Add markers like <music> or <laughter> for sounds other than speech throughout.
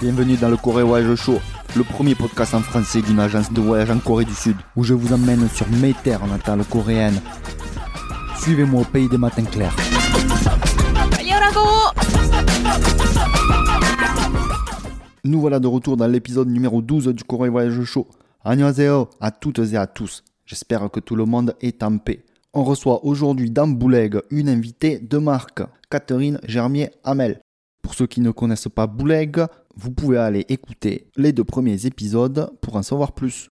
Bienvenue dans le Corée Voyage Show, le premier podcast en français d'une agence de voyage en Corée du Sud, où je vous emmène sur mes terres natales coréennes. Suivez-moi au pays des matins clairs. Nous voilà de retour dans l'épisode numéro 12 du Corée Voyage Show. Annyeonghaseyo à toutes et à tous. J'espère que tout le monde est en paix. On reçoit aujourd'hui dans Bouleg une invitée de marque, Catherine Germier-Hamel. Pour ceux qui ne connaissent pas Bouleg, vous pouvez aller écouter les deux premiers épisodes pour en savoir plus.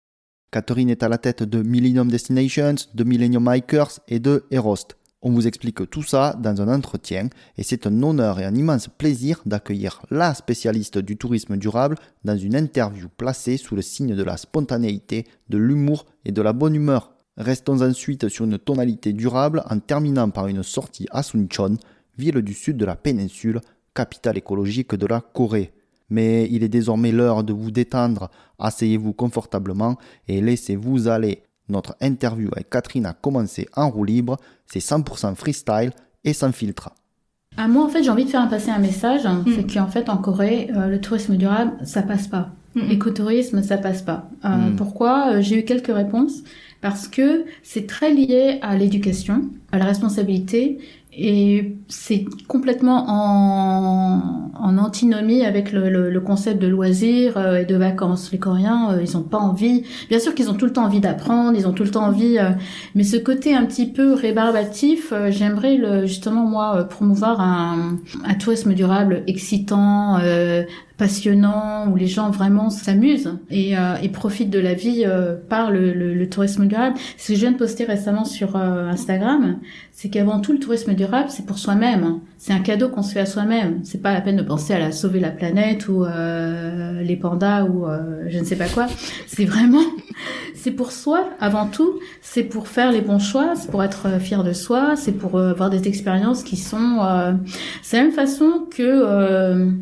Catherine est à la tête de Millennium Destinations, de Millennium Hikers et de Erost. On vous explique tout ça dans un entretien et c'est un honneur et un immense plaisir d'accueillir la spécialiste du tourisme durable dans une interview placée sous le signe de la spontanéité, de l'humour et de la bonne humeur. Restons ensuite sur une tonalité durable en terminant par une sortie à Suncheon, ville du sud de la péninsule, capitale écologique de la Corée. Mais il est désormais l'heure de vous détendre, asseyez-vous confortablement et laissez-vous aller. Notre interview avec Catherine a commencé en roue libre, c'est 100% freestyle et sans filtre. Ah, moi, en fait, j'ai envie de faire passer un message, hein, c'est qu'en fait, en Corée, euh, le tourisme durable, ça passe pas. L'écotourisme, ça passe pas. Euh, Mm. Pourquoi? Euh, J'ai eu quelques réponses. Parce que c'est très lié à l'éducation, à la responsabilité, et c'est complètement en, en antinomie avec le, le- le concept de loisirs euh, et de vacances. Les Coréens, euh, ils ont pas envie. Bien sûr qu'ils ont tout le temps envie d'apprendre, ils ont tout le temps envie. euh, mais ce côté un petit peu rébarbatif, euh, j'aimerais justement moi euh, promouvoir un, un tourisme durable excitant, euh, passionnant, où les gens vraiment s'amusent et, euh, et profitent de la vie euh, par le, le- le tourisme durable. Ce que je viens de poster récemment sur euh, Instagram, c'est qu'avant tout le tourisme durable, c'est pour soi-même. hein. C'est un cadeau qu'on se fait à soi-même. C'est pas la peine de penser à la sauver la planète ou euh, les pandas ou euh, je ne sais pas quoi. C'est vraiment, <laughs> c'est pour soi avant tout. C'est pour faire les bons choix. C'est pour être euh, fier de soi. C'est pour avoir des expériences qui sont. c'est la même façon que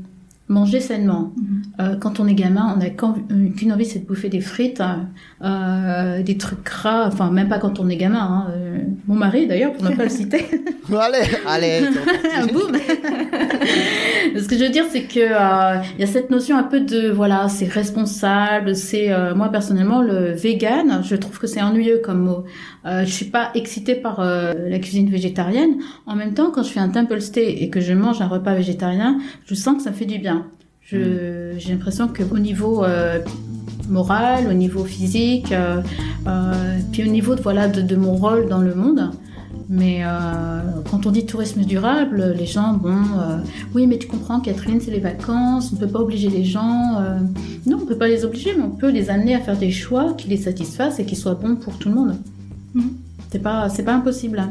manger sainement. Euh, quand on est gamin, on n'a euh, qu'une envie, c'est de bouffer des frites, hein, euh, des trucs gras. Enfin, même pas quand on est gamin. hein. Euh, mon mari, d'ailleurs, pour ne pas le citer. <laughs> Allez, allez <laughs> Boum. <laughs> Ce que je veux dire, c'est que euh, il y a cette notion un peu de voilà, c'est responsable. C'est moi personnellement le vegan. Je trouve que c'est ennuyeux comme mot. Je suis pas excitée par la cuisine végétarienne. En même temps, quand je fais un temple stay et que je mange un repas végétarien, je sens que ça me fait du bien. Je j'ai l'impression que au niveau moral, au niveau physique, euh, euh, puis au niveau de voilà de, de mon rôle dans le monde. Mais euh, quand on dit tourisme durable, les gens, bon, oui, mais tu comprends, Catherine, c'est les vacances, on ne peut pas obliger les gens. non, on peut pas les obliger, mais on peut les amener à faire des choix qui les satisfassent et qui soient bons pour tout le monde. Mhm. C'est pas, c'est pas impossible.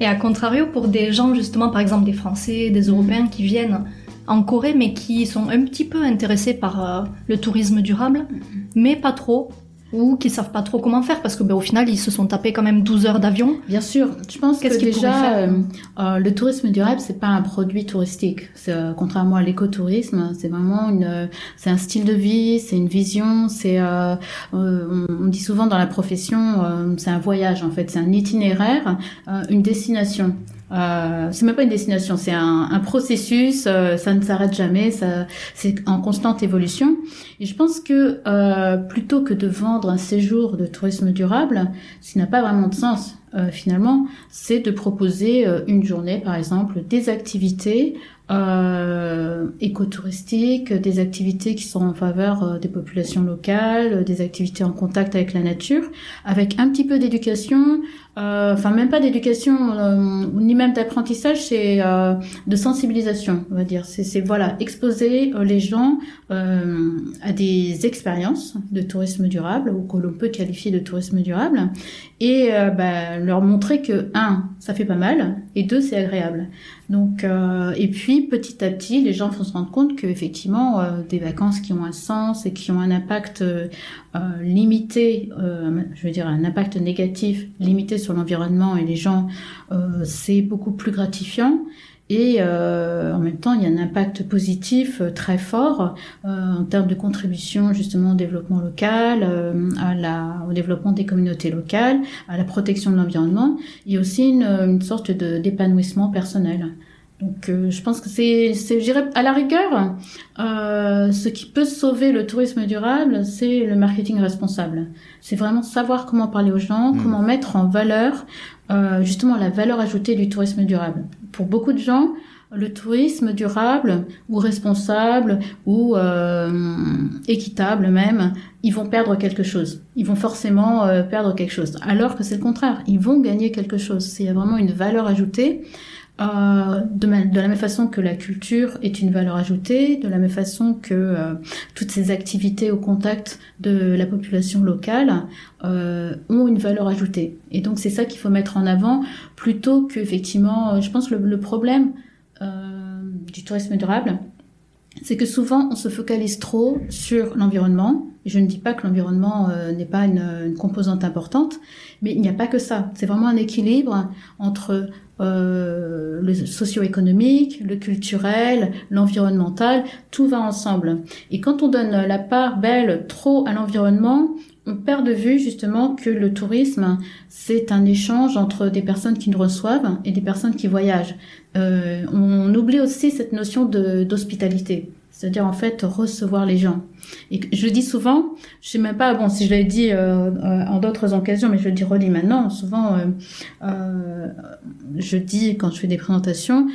Et à contrario, pour des gens, justement, par exemple des Français, des Européens qui viennent en Corée, mais qui sont un petit peu intéressés par euh, le tourisme durable, mais pas trop, ou qui savent pas trop comment faire, parce que ben, au final, ils se sont tapés quand même 12 heures d'avion. Bien sûr, je pense que Qu'est-ce déjà, euh, euh, le tourisme durable, c'est pas un produit touristique. C'est, euh, contrairement à l'écotourisme, c'est vraiment une, c'est un style de vie, c'est une vision, c'est, on, on dit souvent dans la profession, c'est un voyage en fait, c'est un itinéraire, une destination. Euh, c'est même pas une destination, c'est un, un processus, euh, ça ne s'arrête jamais, ça, c'est en constante évolution. Et je pense que euh, plutôt que de vendre un séjour de tourisme durable, ce qui n'a pas vraiment de sens euh, finalement, c'est de proposer euh, une journée, par exemple, des activités euh, écotouristiques, des activités qui sont en faveur euh, des populations locales, euh, des activités en contact avec la nature, avec un petit peu d'éducation, euh, enfin même pas d'éducation, euh, ni même d'apprentissage, c'est de sensibilisation, on va dire. C'est voilà exposer les gens à des expériences de tourisme durable ou que l'on peut qualifier de tourisme durable et bah, leur montrer que un ça fait pas mal et deux c'est agréable donc euh, et puis petit à petit les gens vont se rendre compte que effectivement euh, des vacances qui ont un sens et qui ont un impact euh, euh, limité euh, je veux dire un impact négatif limité sur l'environnement et les gens euh, c'est beaucoup plus gratifiant et euh, en même temps, il y a un impact positif euh, très fort euh, en termes de contribution justement au développement local, euh, à la, au développement des communautés locales, à la protection de l'environnement. A aussi une, une sorte de d'épanouissement personnel. Donc euh, je pense que c'est, c'est, je dirais, à la rigueur, euh, ce qui peut sauver le tourisme durable, c'est le marketing responsable. C'est vraiment savoir comment parler aux gens, Mm. comment mettre en valeur euh, justement la valeur ajoutée du tourisme durable. Pour beaucoup de gens, le tourisme durable ou responsable ou euh, équitable même, ils vont perdre quelque chose. Ils vont forcément euh, perdre quelque chose. Alors que c'est le contraire. Ils vont gagner quelque chose. C'est vraiment une valeur ajoutée. Euh, de, la même façon que la culture est une valeur ajoutée, de la même façon que euh, toutes ces activités au contact de la population locale euh, ont une valeur ajoutée. Et donc c'est ça qu'il faut mettre en avant plutôt que effectivement, je pense le, le problème du tourisme durable, c'est que souvent on se focalise trop sur l'environnement. Je ne dis pas que l'environnement n'est pas une composante importante, mais il n'y a pas que ça. C'est vraiment un équilibre entre euh, le socio-économique, le culturel, l'environnemental, tout va ensemble. Et quand on donne la part belle trop à l'environnement, on perd de vue justement que le tourisme, c'est un échange entre des personnes qui nous reçoivent et des personnes qui voyagent. Euh, on oublie aussi cette notion d'hospitalité, c'est-à-dire en fait recevoir les gens. Et je dis souvent, je sais même pas, bon, si je l'ai dit euh, euh, en d'autres occasions, mais je le dis redis maintenant. Souvent, euh, je dis quand je fais des présentations,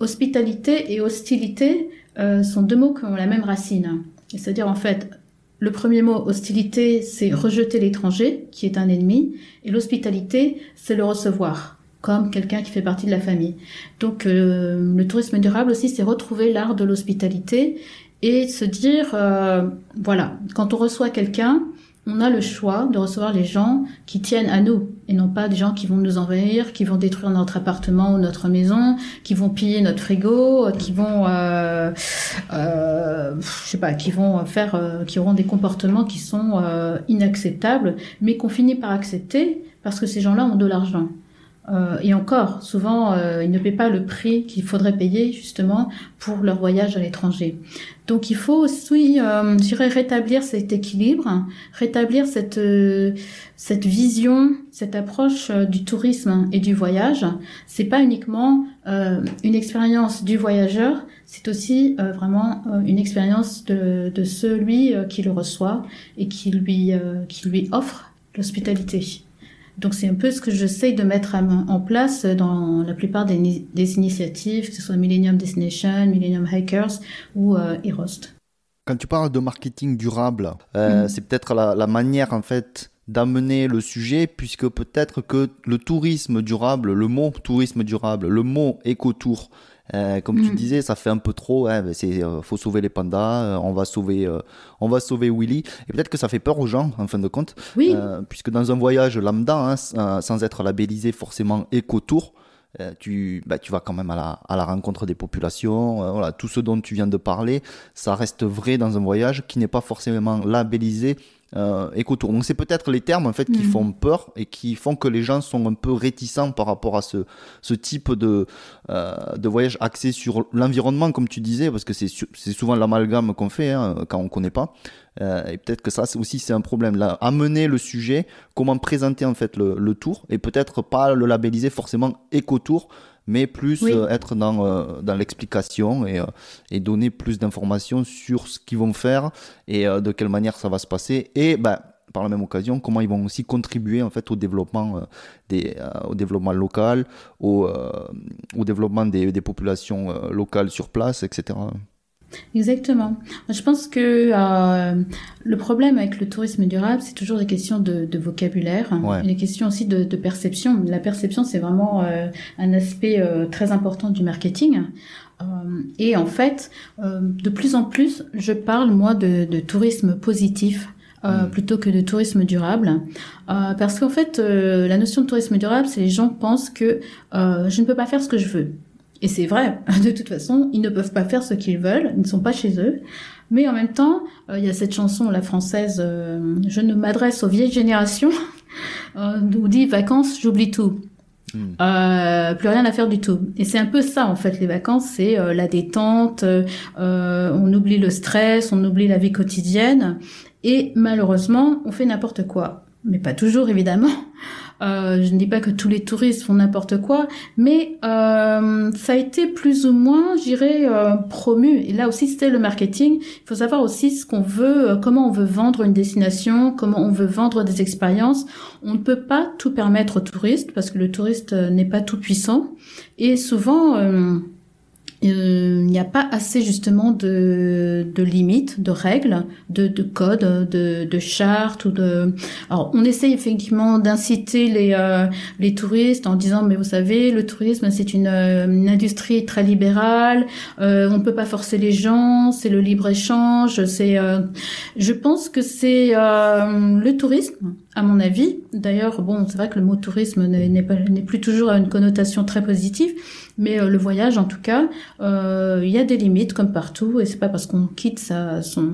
hospitalité et hostilité sont deux mots qui ont la même racine. C'est-à-dire en fait, le premier mot, hostilité, c'est rejeter l'étranger, qui est un ennemi, et l'hospitalité, c'est le recevoir, comme quelqu'un qui fait partie de la famille. Donc euh, le tourisme durable aussi, c'est retrouver l'art de l'hospitalité et se dire, euh, voilà, quand on reçoit quelqu'un, on a le choix de recevoir les gens qui tiennent à nous et non pas des gens qui vont nous envahir, qui vont détruire notre appartement ou notre maison, qui vont piller notre frigo, qui vont, euh, euh, je sais pas, qui vont faire, euh, qui auront des comportements qui sont euh, inacceptables, mais qu'on finit par accepter parce que ces gens-là ont de l'argent. Euh, et encore, souvent, euh, ils ne paient pas le prix qu'il faudrait payer justement pour leur voyage à l'étranger. Donc, il faut aussi, euh, je dirais, rétablir cet équilibre, rétablir cette cette vision, cette approche du tourisme et du voyage. C'est pas uniquement une expérience du voyageur, c'est aussi vraiment une expérience de, de celui qui le reçoit et qui lui qui lui offre l'hospitalité. Donc c'est un peu ce que j'essaye de mettre en place dans la plupart des, ni- des initiatives, que ce soit Millennium Destination, Millennium Hikers ou euh, Erost. Quand tu parles de marketing durable, euh, Mhm. c'est peut-être la, la manière en fait d'amener le sujet, puisque peut-être que le tourisme durable, le mot tourisme durable, le mot écotour, euh, comme tu Mhm. disais, ça fait un peu trop. Hein, c'est euh, faut sauver les pandas, euh, on va sauver, euh, on va sauver Willy. Et peut-être que ça fait peur aux gens en fin de compte, Oui, euh, puisque dans un voyage lambda, hein, euh, sans être labellisé forcément écotour, euh, tu, bah, tu vas quand même à la, à la rencontre des populations. euh, voilà, tout ce dont tu viens de parler, ça reste vrai dans un voyage qui n'est pas forcément labellisé euh, écotour. Donc c'est peut-être les termes en fait qui Mhm. font peur et qui font que les gens sont un peu réticents par rapport à ce, ce type de, euh, de voyage axé sur l'environnement, comme tu disais, parce que c'est souvent l'amalgame qu'on fait hein, quand on connaît pas. Euh, et peut-être que ça c'est aussi c'est un problème là. Amener le sujet, comment présenter en fait le, le tour et peut-être pas le labelliser forcément écotour, mais plus Oui. euh, être dans, euh, dans l'explication et, euh, et donner plus d'informations sur ce qu'ils vont faire et de quelle manière ça va se passer et bah, par la même occasion comment ils vont aussi contribuer en fait au développement des au développement local au, au développement des, des populations locales sur place etc exactement. Je pense que euh, le problème avec le tourisme durable, c'est toujours des questions de, de vocabulaire, Ouais. et des questions aussi de, de perception. La perception, c'est vraiment euh, un aspect euh, très important du marketing. Euh, et en fait, euh, de plus en plus, je parle moi de, de tourisme positif. euh, Mm. plutôt que de tourisme durable, Euh, parce qu'en fait, euh, la notion de tourisme durable, c'est les gens pensent que euh, je ne peux pas faire ce que je veux. Et c'est vrai, <laughs> de toute façon, ils ne peuvent pas faire ce qu'ils veulent, ils ne sont pas chez eux. Mais en même temps, euh, il y a cette chanson, la française, euh, Je ne m'adresse aux vieilles générations, <laughs> euh, où dit vacances, j'oublie tout. Hmm. Euh, plus rien à faire du tout. Et c'est un peu ça en fait les vacances, c'est euh, la détente, euh, euh, on oublie le stress, on oublie la vie quotidienne et malheureusement on fait n'importe quoi. Mais pas toujours évidemment. Euh, je ne dis pas que tous les touristes font n'importe quoi, mais euh, ça a été plus ou moins, j'irais, euh, promu. Et là aussi, c'était le marketing. Il faut savoir aussi ce qu'on veut, euh, comment on veut vendre une destination, comment on veut vendre des expériences. On ne peut pas tout permettre aux touristes parce que le touriste euh, n'est pas tout puissant. Et souvent, euh, il n'y a pas assez justement de, de limites, de règles, de, de codes, de, de chartes ou de. Alors, on essaye effectivement d'inciter les euh, les touristes en disant mais vous savez le tourisme c'est une, euh, une industrie très libérale, euh, on peut pas forcer les gens, c'est le libre échange, c'est. euh, je pense que c'est le tourisme à mon avis. D'ailleurs, bon, c'est vrai que le mot tourisme n'est plus toujours à une connotation très positive, mais euh, le voyage, en tout cas, euh, il y a des limites comme partout, et c'est pas parce qu'on quitte sa, son,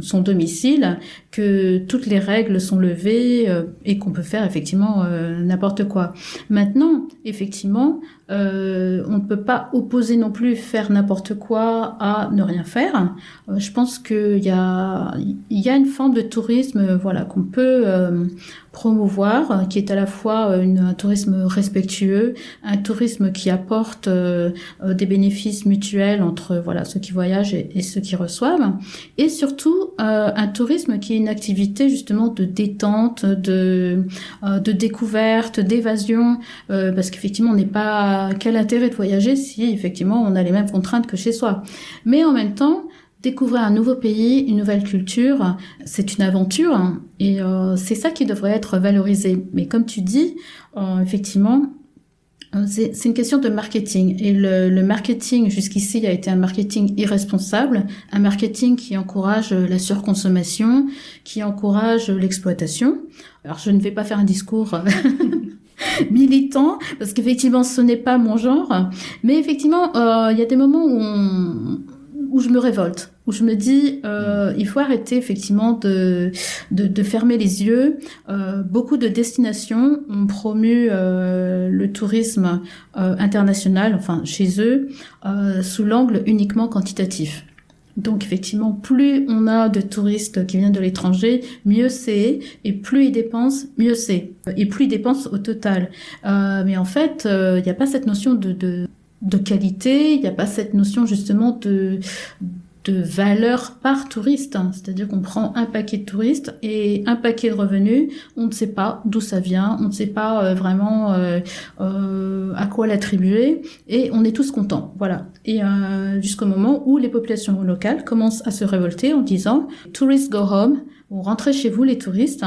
son domicile que toutes les règles sont levées euh, et qu'on peut faire effectivement euh, n'importe quoi. Maintenant, effectivement, euh, on ne peut pas opposer non plus faire n'importe quoi à ne rien faire. Je pense qu'il y a, y a une forme de tourisme, voilà, qu'on peut promouvoir, euh, qui est à la fois euh, une- un tourisme respectueux, un tourisme qui apporte euh, euh, des bénéfices mutuels entre voilà ceux qui voyagent et, ceux qui reçoivent, et surtout euh, un tourisme qui est une activité justement de détente, de euh, de découverte, d'évasion, parce qu'effectivement on n'est pas quel intérêt de voyager si effectivement on a les mêmes contraintes que chez soi, mais en même temps Découvrir un nouveau pays, une nouvelle culture, c'est une aventure et euh, c'est ça qui devrait être valorisé. Mais comme tu dis, euh, effectivement, euh, c'est une question de marketing. Et le, marketing jusqu'ici a été un marketing irresponsable, un marketing qui encourage la surconsommation, qui encourage l'exploitation. Alors je ne vais pas faire un discours <laughs> militant parce qu'effectivement ce n'est pas mon genre, mais effectivement il y a des moments où on où je me révolte, où je me dis euh, il faut arrêter effectivement de de, de fermer les yeux. Euh, beaucoup de destinations ont promu euh, le tourisme euh, international, enfin chez eux, euh, sous l'angle uniquement quantitatif. Donc effectivement, plus on a de touristes qui viennent de l'étranger, mieux c'est, et plus ils dépensent, mieux c'est, et plus ils dépensent au total. Euh, mais en fait, il n'y a pas cette notion de, de, de qualité, il n'y a pas cette notion justement de de valeur par touriste. hein. C'est-à-dire qu'on prend un paquet de touristes et un paquet de revenus, on ne sait pas d'où ça vient, on ne sait pas euh, vraiment euh, euh, à quoi l'attribuer et on est tous contents. Voilà. Et jusqu'au moment où les populations locales commencent à se révolter en disant Tourists go home, ou rentrez chez vous les touristes.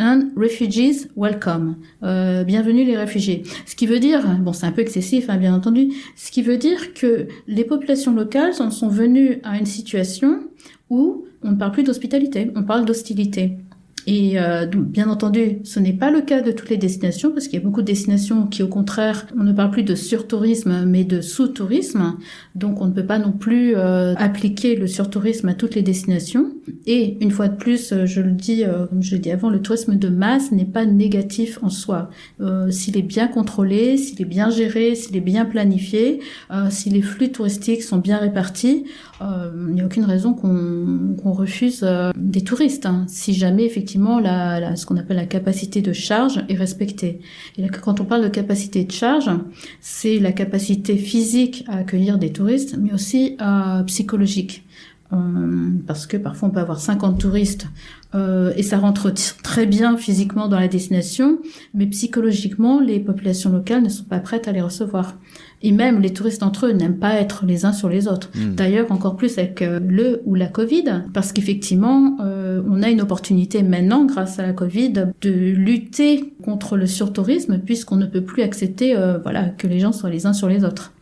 And refugees welcome. Euh, bienvenue les réfugiés. Ce qui veut dire, bon c'est un peu excessif hein, bien entendu, ce qui veut dire que les populations locales en sont venues à une situation où on ne parle plus d'hospitalité, on parle d'hostilité. Et euh, bien entendu, ce n'est pas le cas de toutes les destinations, parce qu'il y a beaucoup de destinations qui, au contraire, on ne parle plus de surtourisme, mais de sous-tourisme. Donc, on ne peut pas non plus euh, appliquer le surtourisme à toutes les destinations. Et une fois de plus, euh, je le dis, euh, comme je l'ai dit avant, le tourisme de masse n'est pas négatif en soi. Euh, s'il est bien contrôlé, s'il est bien géré, s'il est bien planifié, euh, si les flux touristiques sont bien répartis, il n'y a aucune raison qu'on qu'on refuse euh, des touristes, hein, si jamais effectivement la, la- ce qu'on appelle la capacité de charge est respectée. Et là, quand on parle de capacité de charge, c'est la capacité physique à accueillir des touristes, mais aussi euh, psychologique. Euh, parce que parfois on peut avoir 50 touristes euh, et ça rentre très bien physiquement dans la destination, mais psychologiquement les populations locales ne sont pas prêtes à les recevoir. Et même les touristes entre eux n'aiment pas être les uns sur les autres. Hmm. D'ailleurs, encore plus avec euh, le ou la Covid, parce qu'effectivement, euh, on a une opportunité maintenant, grâce à la Covid, de lutter contre le surtourisme, puisqu'on ne peut plus accepter, euh, voilà, que les gens soient les uns sur les autres.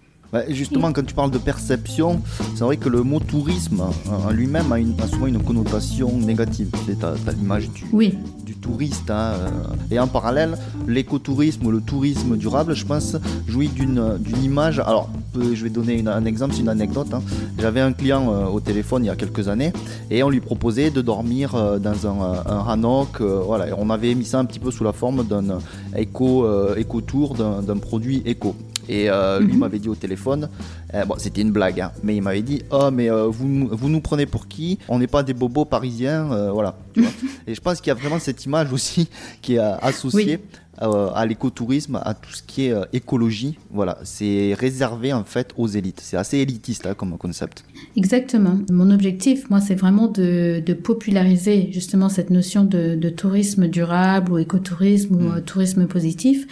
Et justement, quand tu parles de perception, c'est vrai que le mot tourisme en lui-même a, souvent une connotation négative. T'as, t'as l'image du, Oui, du touriste. hein, euh. Et en parallèle, l'écotourisme ou le tourisme durable, je pense, jouit d'une, image. Alors, je vais donner une- un exemple, c'est une anecdote. hein. J'avais un client euh, au téléphone il y a quelques années et on lui proposait de dormir euh, dans un, un hanok. euh, voilà, et on avait mis ça un petit peu sous la forme d'un éco, éco-tour, d'un produit éco. Et euh, lui Mhm. m'avait dit au téléphone, euh, bon c'était une blague, hein, mais il m'avait dit, oh mais euh, vous, nous- vous nous prenez pour qui? On n'est pas des bobos parisiens, euh, voilà. tu vois. Et je pense qu'il y a vraiment cette image aussi <laughs> qui est associée euh, à l'écotourisme, à tout ce qui est euh, écologie. Voilà, c'est réservé en fait aux élites. C'est assez élitiste hein, comme concept. Exactement. Mon objectif, moi, c'est vraiment de, de, populariser justement cette notion de, de tourisme durable ou écotourisme ou euh, tourisme positif.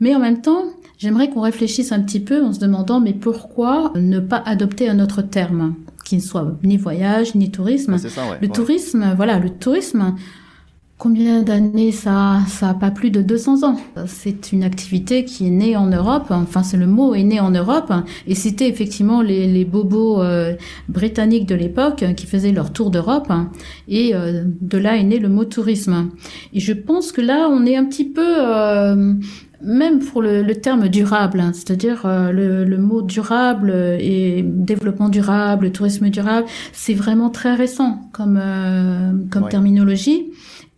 Mais en même temps, j'aimerais qu'on réfléchisse un petit peu en se demandant mais pourquoi ne pas adopter un autre terme qui ne soit ni voyage ni tourisme? Ah, ça, ouais, le ouais. tourisme, voilà, le tourisme. Combien d'années ça Ça a pas plus de 200 ans? C'est une activité qui est née en Europe. Enfin, c'est le mot est né en Europe. Et c'était effectivement les, les bobos euh, britanniques de l'époque qui faisaient leur tour d'Europe. Et euh, de là est né le mot tourisme. Et je pense que là, on est un petit peu euh, même pour le, le terme durable, hein, c'est-à-dire euh, le, le, mot durable et développement durable, tourisme durable, c'est vraiment très récent comme euh, comme Ouais. terminologie,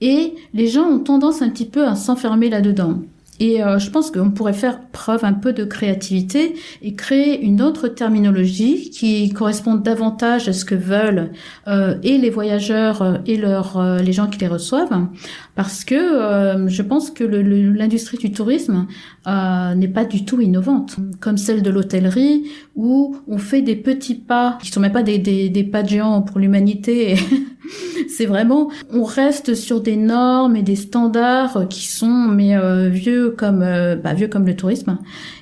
et les gens ont tendance un petit peu à s'enfermer là-dedans. Et euh, je pense qu'on pourrait faire preuve un peu de créativité et créer une autre terminologie qui corresponde davantage à ce que veulent euh, et les voyageurs euh, et leurs euh, les gens qui les reçoivent, parce que euh, je pense que l'industrie du tourisme euh, n'est pas du tout innovante, comme celle de l'hôtellerie où on fait des petits pas qui sont même pas des, des, des pas de géants pour l'humanité. <laughs> C'est vraiment, on reste sur des normes et des standards qui sont mais euh, vieux comme euh, bah, vieux comme le tourisme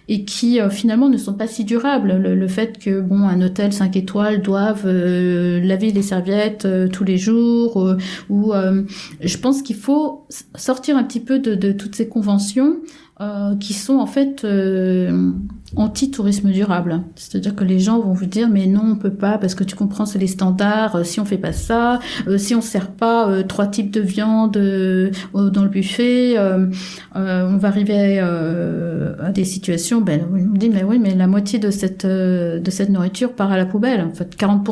et qui euh, finalement ne sont pas si durables. Le, le fait que bon un hôtel 5 étoiles doive euh, laver les serviettes euh, tous les jours euh, ou je pense qu'il faut sortir un petit peu de, de toutes ces conventions qui sont en fait anti-tourisme durable. C'est-à-dire que les gens vont vous dire mais non on peut pas parce que tu comprends c'est les standards. euh, si on fait pas ça, euh, si on sert pas euh, trois types de viande dans le buffet, on va arriver à des situations. Ben on dit mais oui mais la moitié de cette de cette nourriture part à la poubelle. En fait 40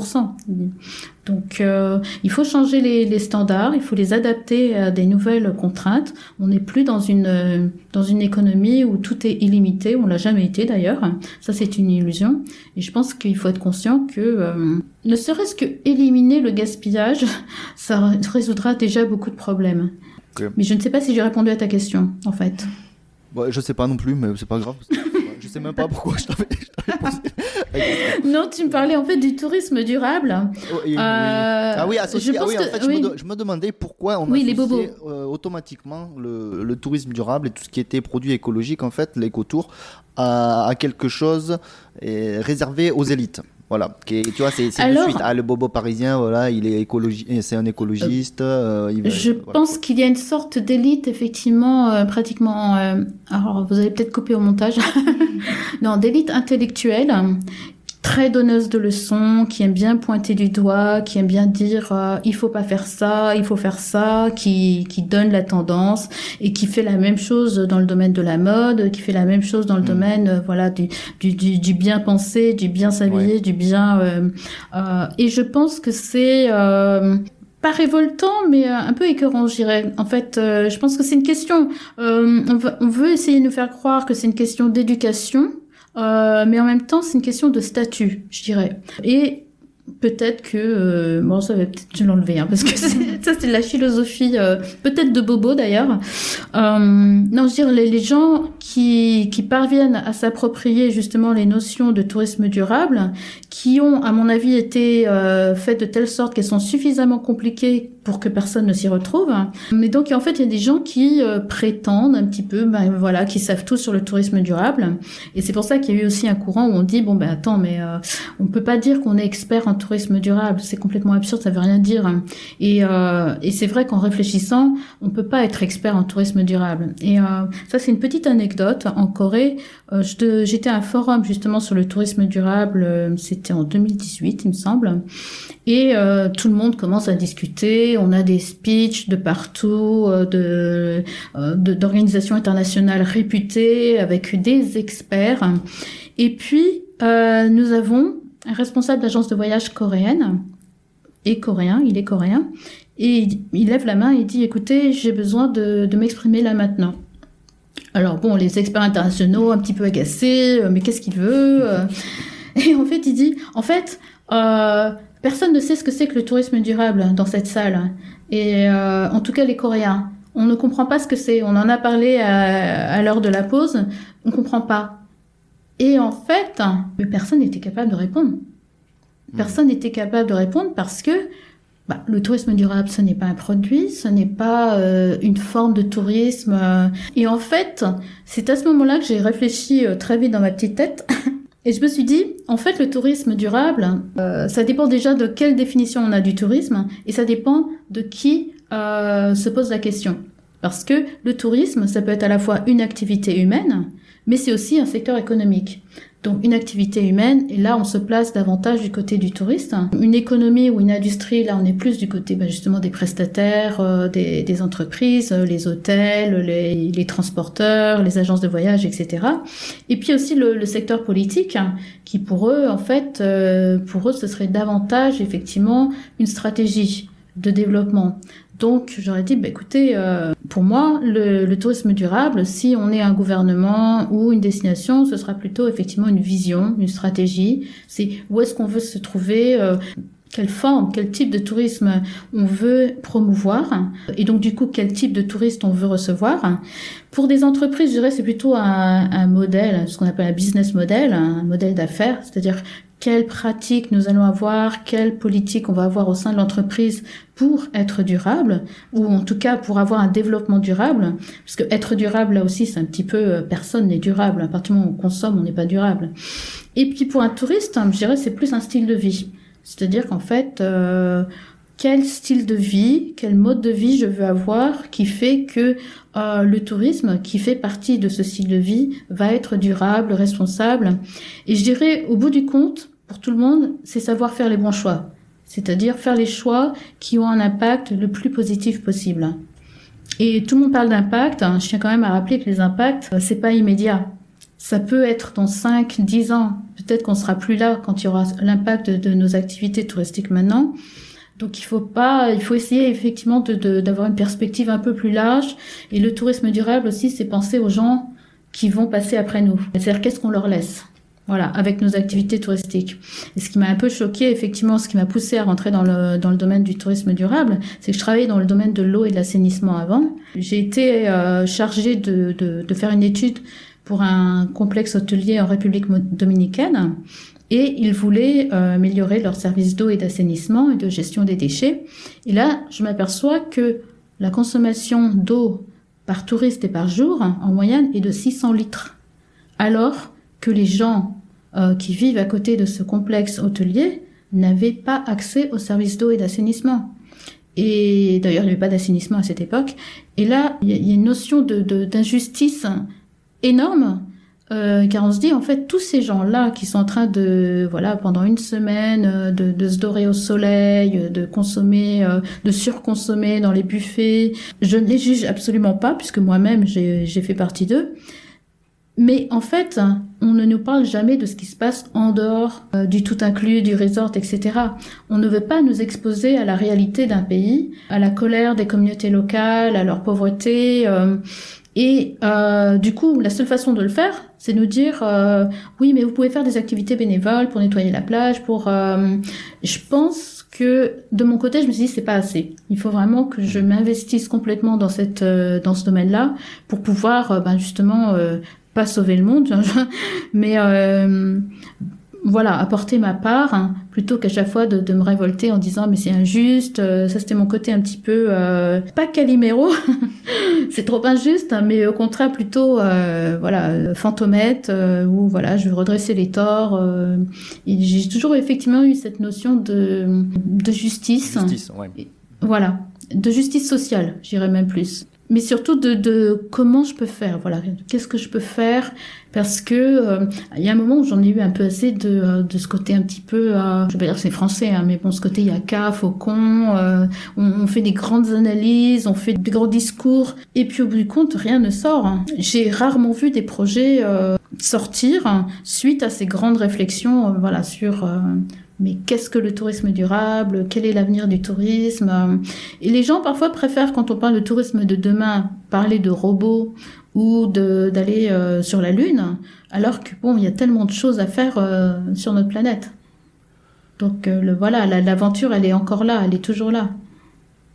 donc euh, il faut changer les, les standards, il faut les adapter à des nouvelles contraintes. On n'est plus dans une euh, dans une économie où tout est illimité, on l'a jamais été d'ailleurs. Ça c'est une illusion. Et je pense qu'il faut être conscient que euh, ne serait-ce que éliminer le gaspillage, <laughs> ça résoudra déjà beaucoup de problèmes. Mais je ne sais pas si j'ai répondu à ta question en fait. Ouais, je sais pas non plus, mais c'est pas grave. Je sais même pas pourquoi je t'avais posé. Non, tu me parlais en fait du tourisme durable. Oh, et- oui. Euh, Ah oui, associé. je Ah oui, en que- fait, je, oui. me de- je me demandais pourquoi on Oui, associait euh, automatiquement le, le tourisme durable et tout ce qui était produit écologique, en fait, l'écotour, à, à quelque chose réservé aux élites. Voilà, qui tu vois, c'est de suite. Ah, le bobo parisien, voilà, il est écologi c'est un écologiste. euh, il va- Je voilà. pense qu'il y a une sorte d'élite, effectivement, euh, pratiquement. euh, alors, vous allez peut-être couper au montage. <laughs> non, d'élite intellectuelle, euh, très donneuse de leçons, qui aime bien pointer du doigt, qui aime bien dire euh, il faut pas faire ça, il faut faire ça, qui qui donne la tendance et qui fait la même chose dans le domaine de la mode, qui fait la même chose dans le Mm. domaine, euh, voilà, du, du, du, du bien penser, du bien s'habiller, du bien. euh, euh, et je pense que c'est euh, pas révoltant, mais un peu écœurant, je dirais. En fait, euh, je pense que c'est une question. euh, on, veut, on veut essayer de nous faire croire que c'est une question d'éducation, euh, mais en même temps, c'est une question de statut, je dirais. Et peut-être que euh, bon, ça va peut-être je l'enlever, hein, parce que <laughs> ça c'est de la philosophie, euh, peut-être de Bobo d'ailleurs. Euh, non, je veux dire les, les gens qui qui parviennent à s'approprier justement les notions de tourisme durable, qui ont, à mon avis, été euh, faites de telle sorte qu'elles sont suffisamment compliquées pour que personne ne s'y retrouve. Mais donc, en fait, il y a des gens qui euh, prétendent un petit peu, ben voilà, qui savent tout sur le tourisme durable. Et c'est pour ça qu'il y a eu aussi un courant où on dit, bon ben attends, mais euh, on peut pas dire qu'on est expert en tourisme durable. C'est complètement absurde, ça veut rien dire. Et, euh, et c'est vrai qu'en réfléchissant, on peut pas être expert en tourisme durable. Et euh, ça, c'est une petite anecdote. En Corée, euh, j'étais à un forum justement sur le tourisme durable. C'était en 2018, il me semble. Et euh, tout le monde commence à discuter. On a des speeches de partout, euh, euh, d'organisations internationales réputées avec des experts. Et puis nous avons un responsable d'agence de voyage coréenne et coréen. Il est coréen. Et il, lève la main et dit "Écoutez, j'ai besoin de, m'exprimer là maintenant." Alors bon, les experts internationaux un petit peu agacés, mais qu'est-ce qu'il veut Et en fait, il dit, en fait, euh, personne ne sait ce que c'est que le tourisme durable dans cette salle. Et euh, en tout cas, les Coréens. On ne comprend pas ce que c'est. On en a parlé à, à l'heure de la pause. On comprend pas. Et en fait, personne n'était capable de répondre. Personne n'était capable de répondre parce que bah, le tourisme durable, ce n'est pas un produit, ce n'est pas euh, une forme de tourisme. euh. Et en fait, c'est à ce moment-là que j'ai réfléchi euh, très vite dans ma petite tête. <laughs> Et je me suis dit, en fait, le tourisme durable, euh, ça dépend déjà de quelle définition on a du tourisme, et ça dépend de qui euh, se pose la question. Parce que le tourisme, ça peut être à la fois une activité humaine, mais c'est aussi un secteur économique. Donc une activité humaine, et là on se place davantage du côté du touriste. Une économie ou une industrie, là on est plus du côté ben, justement des prestataires, euh, des, des, entreprises, euh, les hôtels, les, les, transporteurs, les agences de voyage, etc. Et puis aussi le, le secteur politique, hein, qui pour eux, en fait, euh, pour eux ce serait davantage effectivement une stratégie de développement. Donc j'aurais dit, bah, écoutez, euh, pour moi, le, le, tourisme durable, si on est un gouvernement ou une destination, ce sera plutôt effectivement une vision, une stratégie. C'est où est-ce qu'on veut se trouver, euh, quelle forme, quel type de tourisme on veut promouvoir, et donc du coup quel type de touristes on veut recevoir. Pour des entreprises, je dirais c'est plutôt un, un modèle, ce qu'on appelle un business model, un modèle d'affaires, c'est-à-dire quelles pratiques nous allons avoir, quelle politique on va avoir au sein de l'entreprise pour être durable, ou en tout cas pour avoir un développement durable, parce que être durable là aussi c'est un petit peu personne n'est durable, à partir du moment où on consomme on n'est pas durable. Et puis pour un touriste, je dirais c'est plus un style de vie, c'est-à-dire qu'en fait euh, quel style de vie, quel mode de vie je veux avoir qui fait que euh, le tourisme, qui fait partie de ce style de vie, va être durable, responsable. Et je dirais, au bout du compte, pour tout le monde, c'est savoir faire les bons choix. C'est-à-dire faire les choix qui ont un impact le plus positif possible. Et tout le monde parle d'impact. Je tiens quand même à rappeler que les impacts, c'est pas immédiat. Ça peut être dans 5, 10 ans. Peut-être qu'on sera plus là quand il y aura l'impact de, de nos activités touristiques maintenant. Donc il faut pas, il faut essayer effectivement de, d'avoir une perspective un peu plus large. Et le tourisme durable aussi, c'est penser aux gens qui vont passer après nous. C'est-à-dire qu'est-ce qu'on leur laisse? Voilà, avec nos activités touristiques. Et ce qui m'a un peu choqué, effectivement, ce qui m'a poussé à rentrer dans le, dans le domaine du tourisme durable, c'est que je travaillais dans le domaine de l'eau et de l'assainissement avant. J'ai été euh, chargée de, de, de faire une étude pour un complexe hôtelier en République dominicaine et ils voulaient euh, améliorer leur service d'eau et d'assainissement et de gestion des déchets. Et là, je m'aperçois que la consommation d'eau par touriste et par jour, en moyenne, est de 600 litres. Alors que les gens euh, qui vivent à côté de ce complexe hôtelier n'avaient pas accès aux services d'eau et d'assainissement. Et d'ailleurs, il n'y avait pas d'assainissement à cette époque. Et là, il y, a une notion de, de, d'injustice énorme euh, car on se dit en fait tous ces gens-là qui sont en train de voilà pendant une semaine euh, de, de se dorer au soleil, euh, de consommer, euh, de surconsommer dans les buffets, je ne les juge absolument pas puisque moi-même j'ai, fait partie d'eux. Mais en fait, on ne nous parle jamais de ce qui se passe en dehors euh, du tout inclus, du resort, etc. On ne veut pas nous exposer à la réalité d'un pays, à la colère des communautés locales, à leur pauvreté. Euh, et euh, du coup, la seule façon de le faire, c'est nous dire euh, oui, mais vous pouvez faire des activités bénévoles pour nettoyer la plage. Pour, euh, je pense que de mon côté, je me suis dit c'est pas assez. Il faut vraiment que je m'investisse complètement dans cette euh, dans ce domaine-là pour pouvoir ben justement pas sauver le monde, <laughs> mais voilà, apporter ma part, hein, plutôt qu'à chaque fois de, de, me révolter en disant mais c'est injuste, euh, ça c'était mon côté un petit peu, euh, pas caliméro, <laughs> c'est trop injuste, hein, mais au contraire plutôt, euh, voilà, fantomette, euh, où voilà, je veux redresser les torts. Euh, j'ai toujours effectivement eu cette notion de, de justice. Justice, ouais. Et, voilà, de justice sociale, j'irais même plus mais surtout de, de, comment je peux faire, voilà, qu'est-ce que je peux faire, parce que euh, il y a un moment où j'en ai eu un peu assez de, de ce côté un petit peu, euh, je vais pas dire que c'est français, hein, mais bon, ce côté il y a cas, faucon, euh, on, on, fait des grandes analyses, on fait des grands discours, et puis au bout du compte, rien ne sort. Hein. J'ai rarement vu des projets euh, sortir hein, suite à ces grandes réflexions, euh, voilà, sur mais qu'est-ce que le tourisme durable Quel est l'avenir du tourisme Et les gens parfois préfèrent, quand on parle de tourisme de demain, parler de robots ou d'aller euh, sur la Lune, alors que bon, il y a tellement de choses à faire euh, sur notre planète. Donc euh, le, voilà, l'aventure, elle est encore là, elle est toujours là.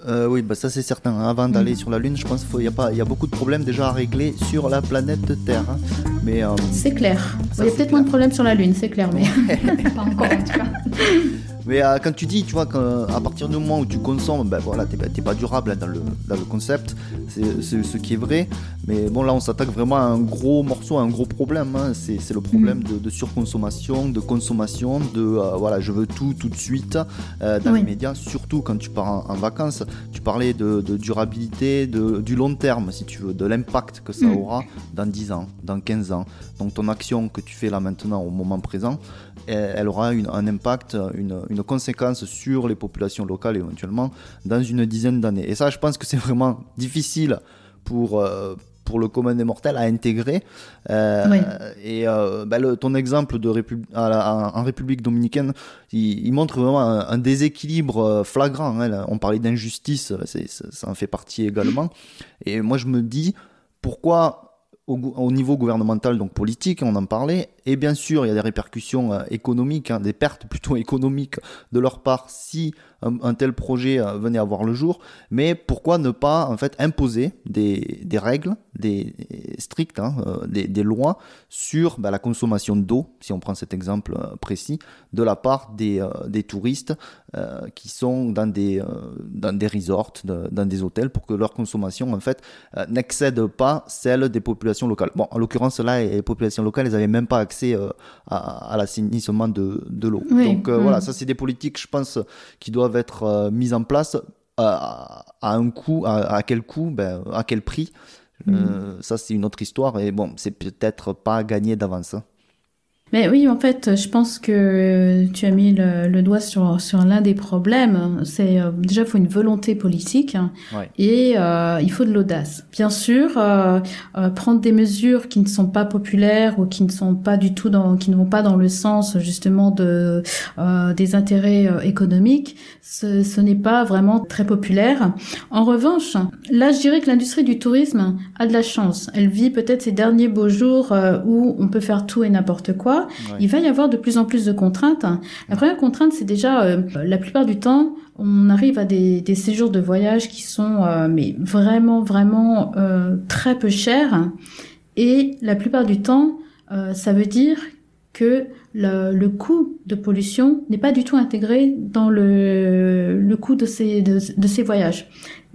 Euh, oui, bah ça c'est certain. Avant d'aller sur la Lune, je pense qu'il y, a pas- il y a beaucoup de problèmes déjà à régler sur la planète Terre. hein. Mais euh, C'est clair. Ça, Il y a peut-être moins de problèmes sur la Lune, c'est clair, mais <laughs> Pas encore en tout cas. <laughs> Mais euh, quand tu dis, tu vois, qu'à partir du moment où tu consommes, ben voilà, t'es pas durable hein, dans, le, dans le concept, c'est ce qui est vrai. Mais bon, là, on s'attaque vraiment à un gros morceau, à un gros problème. hein. C'est le problème de, de surconsommation, de consommation, de euh, voilà, je veux tout tout de suite euh, dans Oui. les médias, surtout quand tu pars en, en vacances. Tu parlais de, de durabilité, de, du long terme, si tu veux, de l'impact que ça Mm. aura dans 10 ans, dans 15 ans. Donc ton action que tu fais là maintenant, au moment présent, elle, aura une- un impact, une, une conséquence sur les populations locales éventuellement dans une dizaine d'années. Et ça, je pense que c'est vraiment difficile pour, euh, pour le commun des mortels à intégrer. Euh, Oui. Et euh, ben, le- ton exemple de Répu- à la- en République dominicaine, il, il montre vraiment un, un déséquilibre flagrant. hein. On parlait d'injustice, ça en fait partie également. Et moi, je me dis, pourquoi au niveau gouvernemental, donc politique, on en parlait, et bien sûr, il y a des répercussions euh, économiques, hein, des pertes plutôt <laughs> économiques de leur part si un, un tel projet euh, venait à voir le jour, mais pourquoi ne pas en fait imposer des, des règles, des strictes, hein, euh, des, lois sur bah, la consommation d'eau, si on prend cet exemple euh, précis, de la part des, euh, des touristes euh, qui sont dans des, euh, dans des resorts, dans des hôtels, pour que leur consommation en fait euh, n'excède pas celle des populations locales. Bon, en l'occurrence là, les populations locales, elles n'avaient même pas accès euh, à, à l'assainissement de, de l'eau. Oui, Donc euh, mm. voilà, ça c'est des politiques, je pense, qui doivent être euh, mises en place à, à un coût, à, à quel coût, ben, à quel prix. Euh, ça c'est une autre histoire et bon, c'est peut-être pas gagné d'avance. Hein. Mais oui, en fait, je pense que tu as mis le, le doigt sur, sur l'un des problèmes. C'est euh, déjà, il faut une volonté politique hein, Ouais. et euh, il faut de l'audace. Bien sûr, euh, euh, prendre des mesures qui ne sont pas populaires ou qui ne sont pas du tout dans, qui ne vont pas dans le sens justement de euh, des intérêts euh, économiques, ce, ce n'est pas vraiment très populaire. En revanche, là, je dirais que l'industrie du tourisme a de la chance. Elle vit peut-être ces derniers beaux jours euh, où on peut faire tout et n'importe quoi. Ouais. Il va y avoir de plus en plus de contraintes. La première contrainte, c'est déjà, euh, la plupart du temps, on arrive à des, des séjours de voyage qui sont euh, mais vraiment, vraiment euh, très peu chers. Et la plupart du temps, ça veut dire que le, le coût de pollution n'est pas du tout intégré dans le, le coût de ces, de, de ces voyages.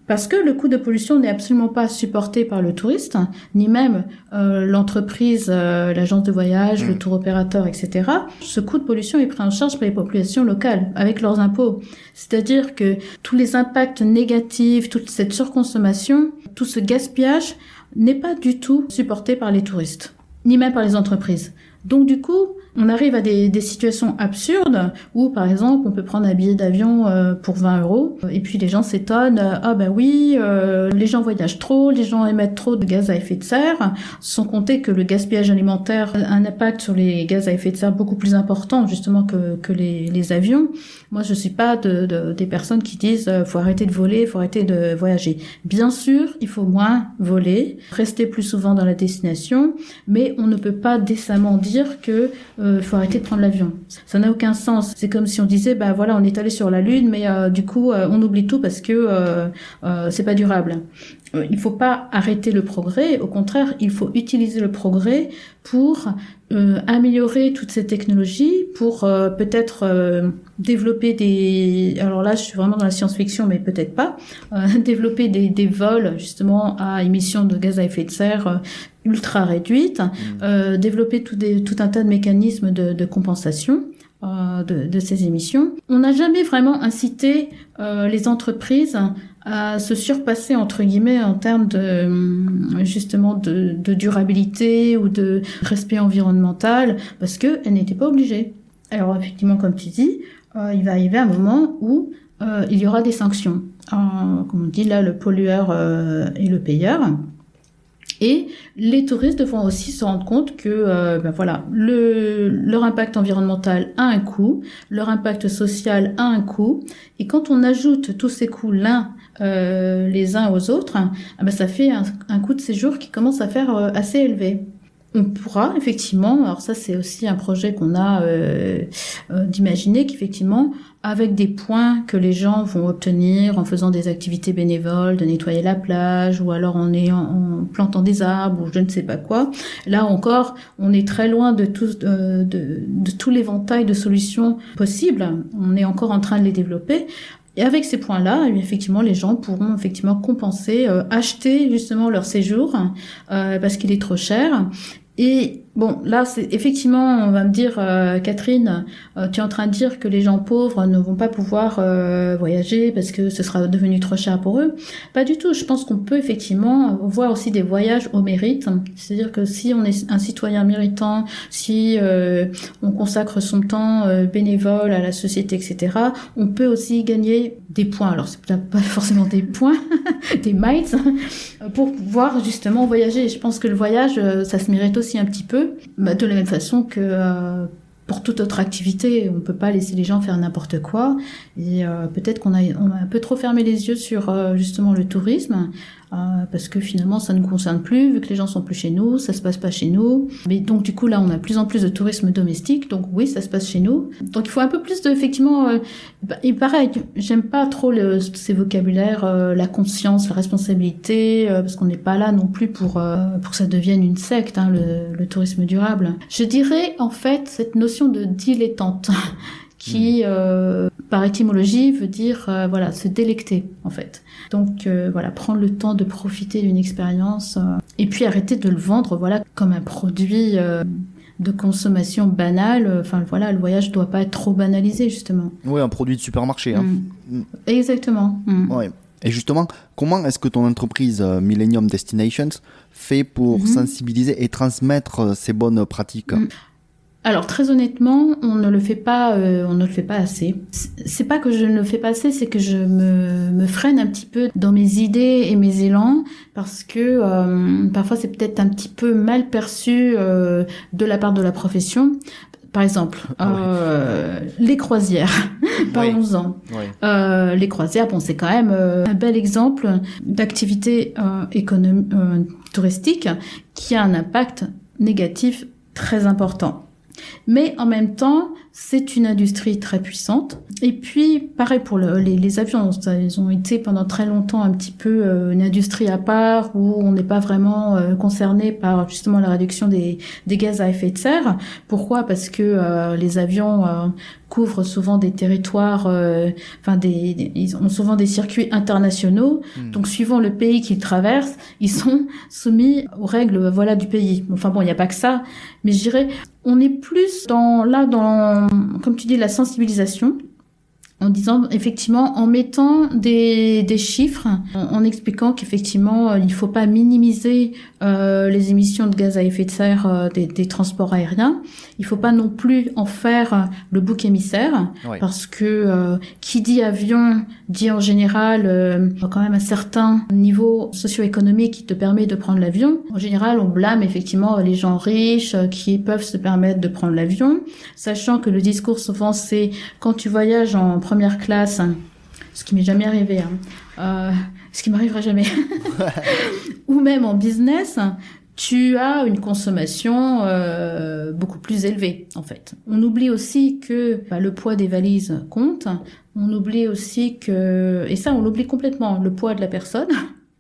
Parce que le coût de pollution n'est absolument pas supporté par le touriste, ni même euh, l'entreprise, euh, l'agence de voyage, Mm. le tour opérateur, etc. Ce coût de pollution est pris en charge par les populations locales avec leurs impôts. C'est-à-dire que tous les impacts négatifs, toute cette surconsommation, tout ce gaspillage n'est pas du tout supporté par les touristes, ni même par les entreprises. Donc du coup, on arrive à des, des situations absurdes où, par exemple, on peut prendre un billet d'avion euh, pour 20 euros et puis les gens s'étonnent. euh, ah ben oui, euh, les gens voyagent trop, les gens émettent trop de gaz à effet de serre, sans compter que le gaspillage alimentaire a un impact sur les gaz à effet de serre beaucoup plus important justement que, que les, les avions. Moi, je suis pas de, de- des personnes qui disent euh, faut arrêter de voler, faut arrêter de voyager. Bien sûr, il faut moins voler, rester plus souvent dans la destination, mais on ne peut pas décemment dire que euh, faut arrêter de prendre l'avion. Ça n'a aucun sens. C'est comme si on disait bah voilà, on est allé sur la lune, mais euh, du coup euh, on oublie tout parce que euh, c'est pas durable. Il faut pas arrêter le progrès. Au contraire, il faut utiliser le progrès pour améliorer toutes ces technologies, pour peut-être développer des. Alors là, je suis vraiment dans la science-fiction, mais peut-être pas. <laughs> Développer des, des vols justement à émissions de gaz à effet de serre ultra réduites, euh, développer tout, des, tout un tas de mécanismes de, de compensation. euh, De, de ces émissions. On n'a jamais vraiment incité euh, les entreprises à se surpasser entre guillemets en termes de euh, justement de, de durabilité ou de respect environnemental parce que elles n'étaient pas obligées. Alors effectivement, comme tu dis, euh, il va arriver un moment où euh, il y aura des sanctions. Euh, comme on dit là, le pollueur euh, et le payeur. Et les touristes devront aussi se rendre compte que euh, ben voilà, le, leur impact environnemental a un coût, leur impact social a un coût, et quand on ajoute tous ces coûts l'un euh, les uns aux autres, ah ben ça fait un, un coût de séjour qui commence à faire euh, assez élevé. On pourra effectivement, alors ça c'est aussi un projet qu'on a euh, euh, d'imaginer qu'effectivement avec des points que les gens vont obtenir en faisant des activités bénévoles, de nettoyer la plage, ou alors en, ayant, en plantant des arbres, ou je ne sais pas quoi. Là encore, on est très loin de tout, de, de, de tout l'éventail de solutions possibles. On est encore en train de les développer. Et avec ces points-là, eh effectivement, les gens pourront effectivement compenser, euh, acheter justement leur séjour euh, parce qu'il est trop cher. Et Bon, là, c'est effectivement, on va me dire, euh, Catherine, euh, tu es en train de dire que les gens pauvres ne vont pas pouvoir euh, voyager parce que ce sera devenu trop cher pour eux. Pas du tout. Je pense qu'on peut effectivement voir aussi des voyages au mérite. C'est-à-dire que si on est un citoyen méritant, si on consacre son temps bénévole à la société, etc., on peut aussi gagner des points. Alors, c'est peut-être pas forcément des points, <laughs> des miles, pour pouvoir justement voyager. Je pense que le voyage, ça se mérite aussi un petit peu bah, de la même façon que euh, pour toute autre activité, on ne peut pas laisser les gens faire n'importe quoi. Et euh, peut-être qu'on a, un peu trop fermé les yeux sur euh, justement le tourisme. Euh, parce que finalement ça ne nous concerne plus, vu que les gens sont plus chez nous, ça se passe pas chez nous. Mais donc du coup là on a plus en plus de tourisme domestique, donc oui ça se passe chez nous. Donc il faut un peu plus de effectivement. Euh, et pareil, j'aime pas trop ces vocabulaires, euh, la conscience, la responsabilité, parce qu'on n'est pas là non plus pour pour que ça devienne une secte, hein, le, tourisme durable. Je dirais en fait cette notion de dilettante <laughs> qui, euh, par étymologie, veut dire euh, voilà se délecter en fait. Donc euh, voilà, prendre le temps de profiter d'une expérience et puis arrêter de le vendre voilà comme un produit de consommation banale. Enfin voilà, le voyage doit pas être trop banalisé justement. Oui, un produit de supermarché. Hein. Mm. Mm. Exactement. Mm. Ouais. Et justement, comment est-ce que ton entreprise Millennium Destinations fait pour mm-hmm. sensibiliser et transmettre ces bonnes pratiques? Alors très honnêtement, on ne le fait pas, euh, on ne le fait pas assez. C'est pas que je ne le fais pas assez, c'est que je me, me, freine un petit peu dans mes idées et mes élans parce que euh, parfois c'est peut-être un petit peu mal perçu euh, de la part de la profession. Par exemple, ah les croisières. <laughs> Parlons-en. les croisières, bon, c'est quand même un bel exemple d'activité économique touristique qui a un impact négatif très important. Mais en même temps, c'est une industrie très puissante. Et puis, pareil pour les, avions, ils ont été pendant très longtemps un petit peu euh, une industrie à part où on n'est pas vraiment euh, concerné par justement la réduction des, gaz à effet de serre. Pourquoi? Parce que euh, les avions couvrent souvent des territoires, enfin des, ils ont souvent des circuits internationaux. Hmm. Donc, suivant le pays qu'ils traversent, ils sont soumis aux règles voilà du pays. Enfin bon, il n'y a pas que ça, mais je dirais on est plus dans là dans comme tu dis la sensibilisation en disant effectivement en mettant des, des chiffres en, expliquant qu'effectivement il ne faut pas minimiser euh, les émissions de gaz à effet de serre euh, des, des, transports aériens. Il faut pas non plus en faire le bouc émissaire parce que euh, qui dit avion dit en général euh, quand même un certain niveau socio-économique qui te permet de prendre l'avion. En général, on blâme effectivement les gens riches qui peuvent se permettre de prendre l'avion, sachant que le discours souvent c'est quand tu voyages en première classe, ce qui m'est jamais arrivé, hein, euh, ce qui m'arrivera jamais, <laughs> ou même en business, tu as une consommation euh, beaucoup plus élevée en fait. On oublie aussi que bah, le poids des valises compte. On oublie aussi que et ça on l'oublie complètement le poids de la personne.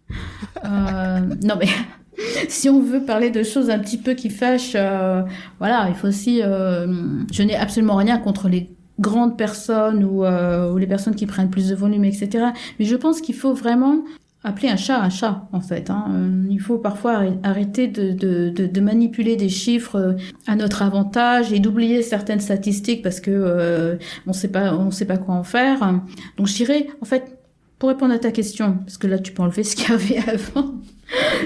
<laughs> euh, non mais <laughs> si on veut parler de choses un petit peu qui fâchent, euh, voilà, il faut aussi. Euh, je n'ai absolument rien contre les grandes personnes ou, ou les personnes qui prennent plus de volume, etc. Mais je pense qu'il faut vraiment appeler un chat un chat en fait. Hein. Euh, il faut parfois arrêter de, de, de, de, manipuler des chiffres euh, à notre avantage et d'oublier certaines statistiques parce que euh, on sait pas on sait pas quoi en faire. Donc je dirais en fait pour répondre à ta question parce que là tu peux enlever ce qu'il y avait <laughs> avant.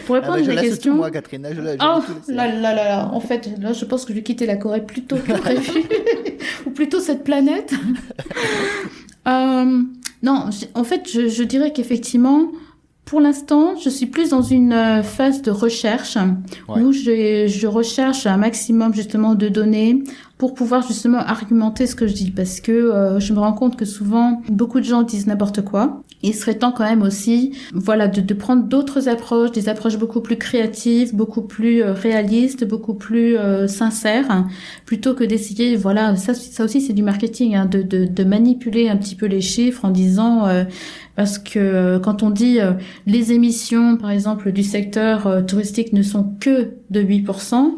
pour répondre ah bah, à ta question. Moi, Catherine, je oh là, là là là en fait là je pense que je vais quitter la Corée plus tôt que prévu <laughs> ou plutôt cette planète. <laughs> euh, non, en fait je, je dirais qu'effectivement pour l'instant, je suis plus dans une euh, phase de recherche où je, je, recherche un maximum justement de données pour pouvoir justement argumenter ce que je dis. Parce que euh, je me rends compte que souvent beaucoup de gens disent n'importe quoi. Il serait temps quand même aussi, voilà, de, de prendre d'autres approches, des approches beaucoup plus créatives, beaucoup plus euh, réalistes, beaucoup plus euh, sincères, hein, plutôt que d'essayer, voilà, ça, ça aussi c'est du marketing, hein, de, de, de, manipuler un petit peu les chiffres en disant, euh, parce que quand on dit les émissions, par exemple, du secteur touristique ne sont que de 8%,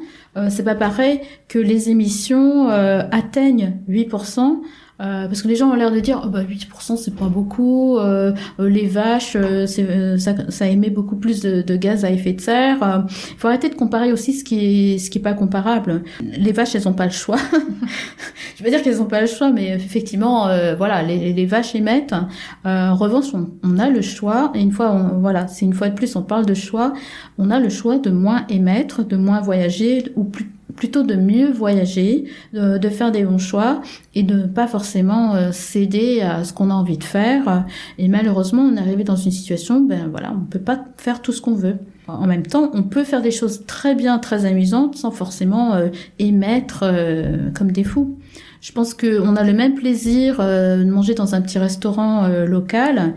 c'est pas pareil que les émissions atteignent 8%. Euh, parce que les gens ont l'air de dire oh bah 8% c'est pas beaucoup euh, euh les vaches euh, ça, ça, émet beaucoup plus de, de, gaz à effet de serre. Il faut arrêter de comparer aussi ce qui est ce qui est pas comparable. Les vaches elles ont pas le choix. <laughs> Je veux dire qu'elles ont pas le choix mais effectivement voilà les, les, vaches émettent. En revanche on, on, a le choix et une fois on, voilà c'est une fois de plus on parle de choix. On a le choix de moins émettre de moins voyager ou plus plutôt de mieux voyager, de, faire des bons choix et de pas forcément euh, céder à ce qu'on a envie de faire. Et malheureusement, on est arrivé dans une situation, ben voilà, on peut pas faire tout ce qu'on veut. En même temps, on peut faire des choses très bien, très amusantes, sans forcément euh, émettre euh, comme des fous. Je pense qu'on a le même plaisir de manger dans un petit restaurant local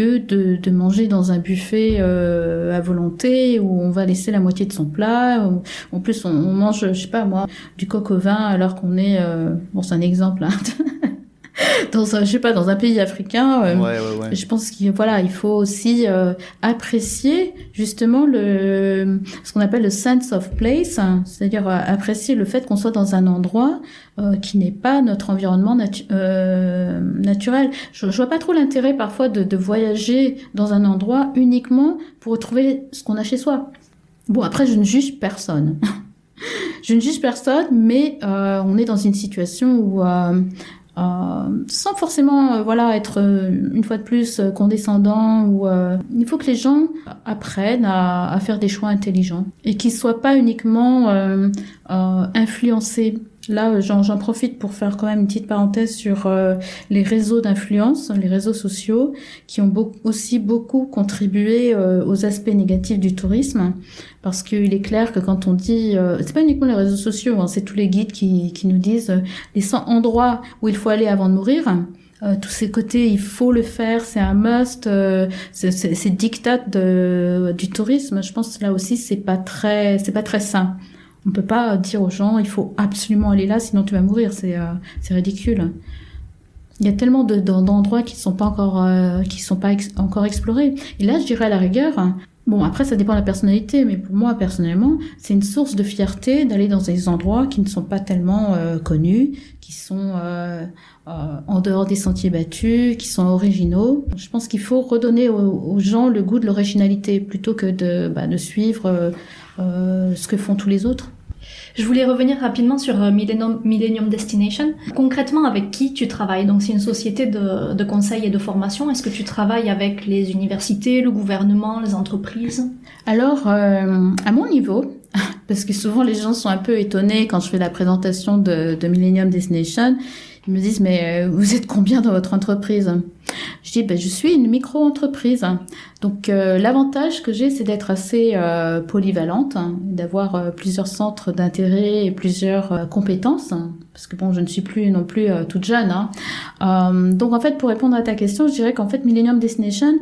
de, manger dans un buffet euh, à volonté où on va laisser la moitié de son plat. en plus, on, mange, je sais pas moi, du coq au vin alors qu'on est, euh, bon, c'est un exemple, hein, <laughs> <laughs> dans un, je sais pas, dans un pays africain. Euh, ouais, ouais, ouais. Je pense qu'il voilà, il faut aussi euh, apprécier justement le ce qu'on appelle le sense of place, hein, c'est-à-dire euh, apprécier le fait qu'on soit dans un endroit qui n'est pas notre environnement naturel. Je, je vois pas trop l'intérêt parfois de, de voyager dans un endroit uniquement pour retrouver ce qu'on a chez soi. Bon, après, je ne juge personne. <laughs> je ne juge personne, mais euh, on est dans une situation où euh, sans forcément euh, voilà être euh, une fois de plus condescendant ou il faut que les gens apprennent à, à faire des choix intelligents et qu'ils soient pas uniquement influencés Là, j'en profite pour faire quand même une petite parenthèse sur les réseaux d'influence, les réseaux sociaux, qui ont aussi beaucoup contribué aux aspects négatifs du tourisme parce qu'il est clair que quand on dit, euh, c'est pas uniquement les réseaux sociaux, hein, c'est tous les guides qui, nous disent euh, les 100 endroits où il faut aller avant de mourir. Euh, tous ces côtés, il faut le faire, c'est un must, euh, c'est dictat de, du tourisme. Je pense que là aussi, c'est pas très, c'est pas très sain. On peut pas dire aux gens, il faut absolument aller là, sinon tu vas mourir. C'est, euh, ridicule. Il y a tellement d'endroits qui sont pas encore, qui sont pas encore explorés. Et là, je dirais à la rigueur, Bon, après, ça dépend de la personnalité, mais pour moi, personnellement, c'est une source de fierté d'aller dans des endroits qui ne sont pas tellement euh, connus, qui sont euh, euh, en dehors des sentiers battus, qui sont originaux. Je pense qu'il faut redonner aux, gens le goût de l'originalité plutôt que de, bah, de suivre ce que font tous les autres. Je voulais revenir rapidement sur euh, Millennium, Destination. Concrètement, avec qui tu travailles? Donc, c'est une société de, de conseil et de formation. Est-ce que tu travailles avec les universités, le gouvernement, les entreprises? Alors, euh, à mon niveau, <laughs> parce que souvent les gens sont un peu étonnés quand je fais la présentation de, de Millennium Destination, ils me disent mais euh, vous êtes combien dans votre entreprise? Je dis ben, je suis une micro-entreprise. Donc euh, l'avantage que j'ai c'est d'être assez euh, polyvalente, hein, d'avoir plusieurs centres d'intérêt et plusieurs compétences. parce que bon, je ne suis plus non plus toute jeune. Hein. donc en fait, pour répondre à ta question, je dirais qu'en fait Millennium Destination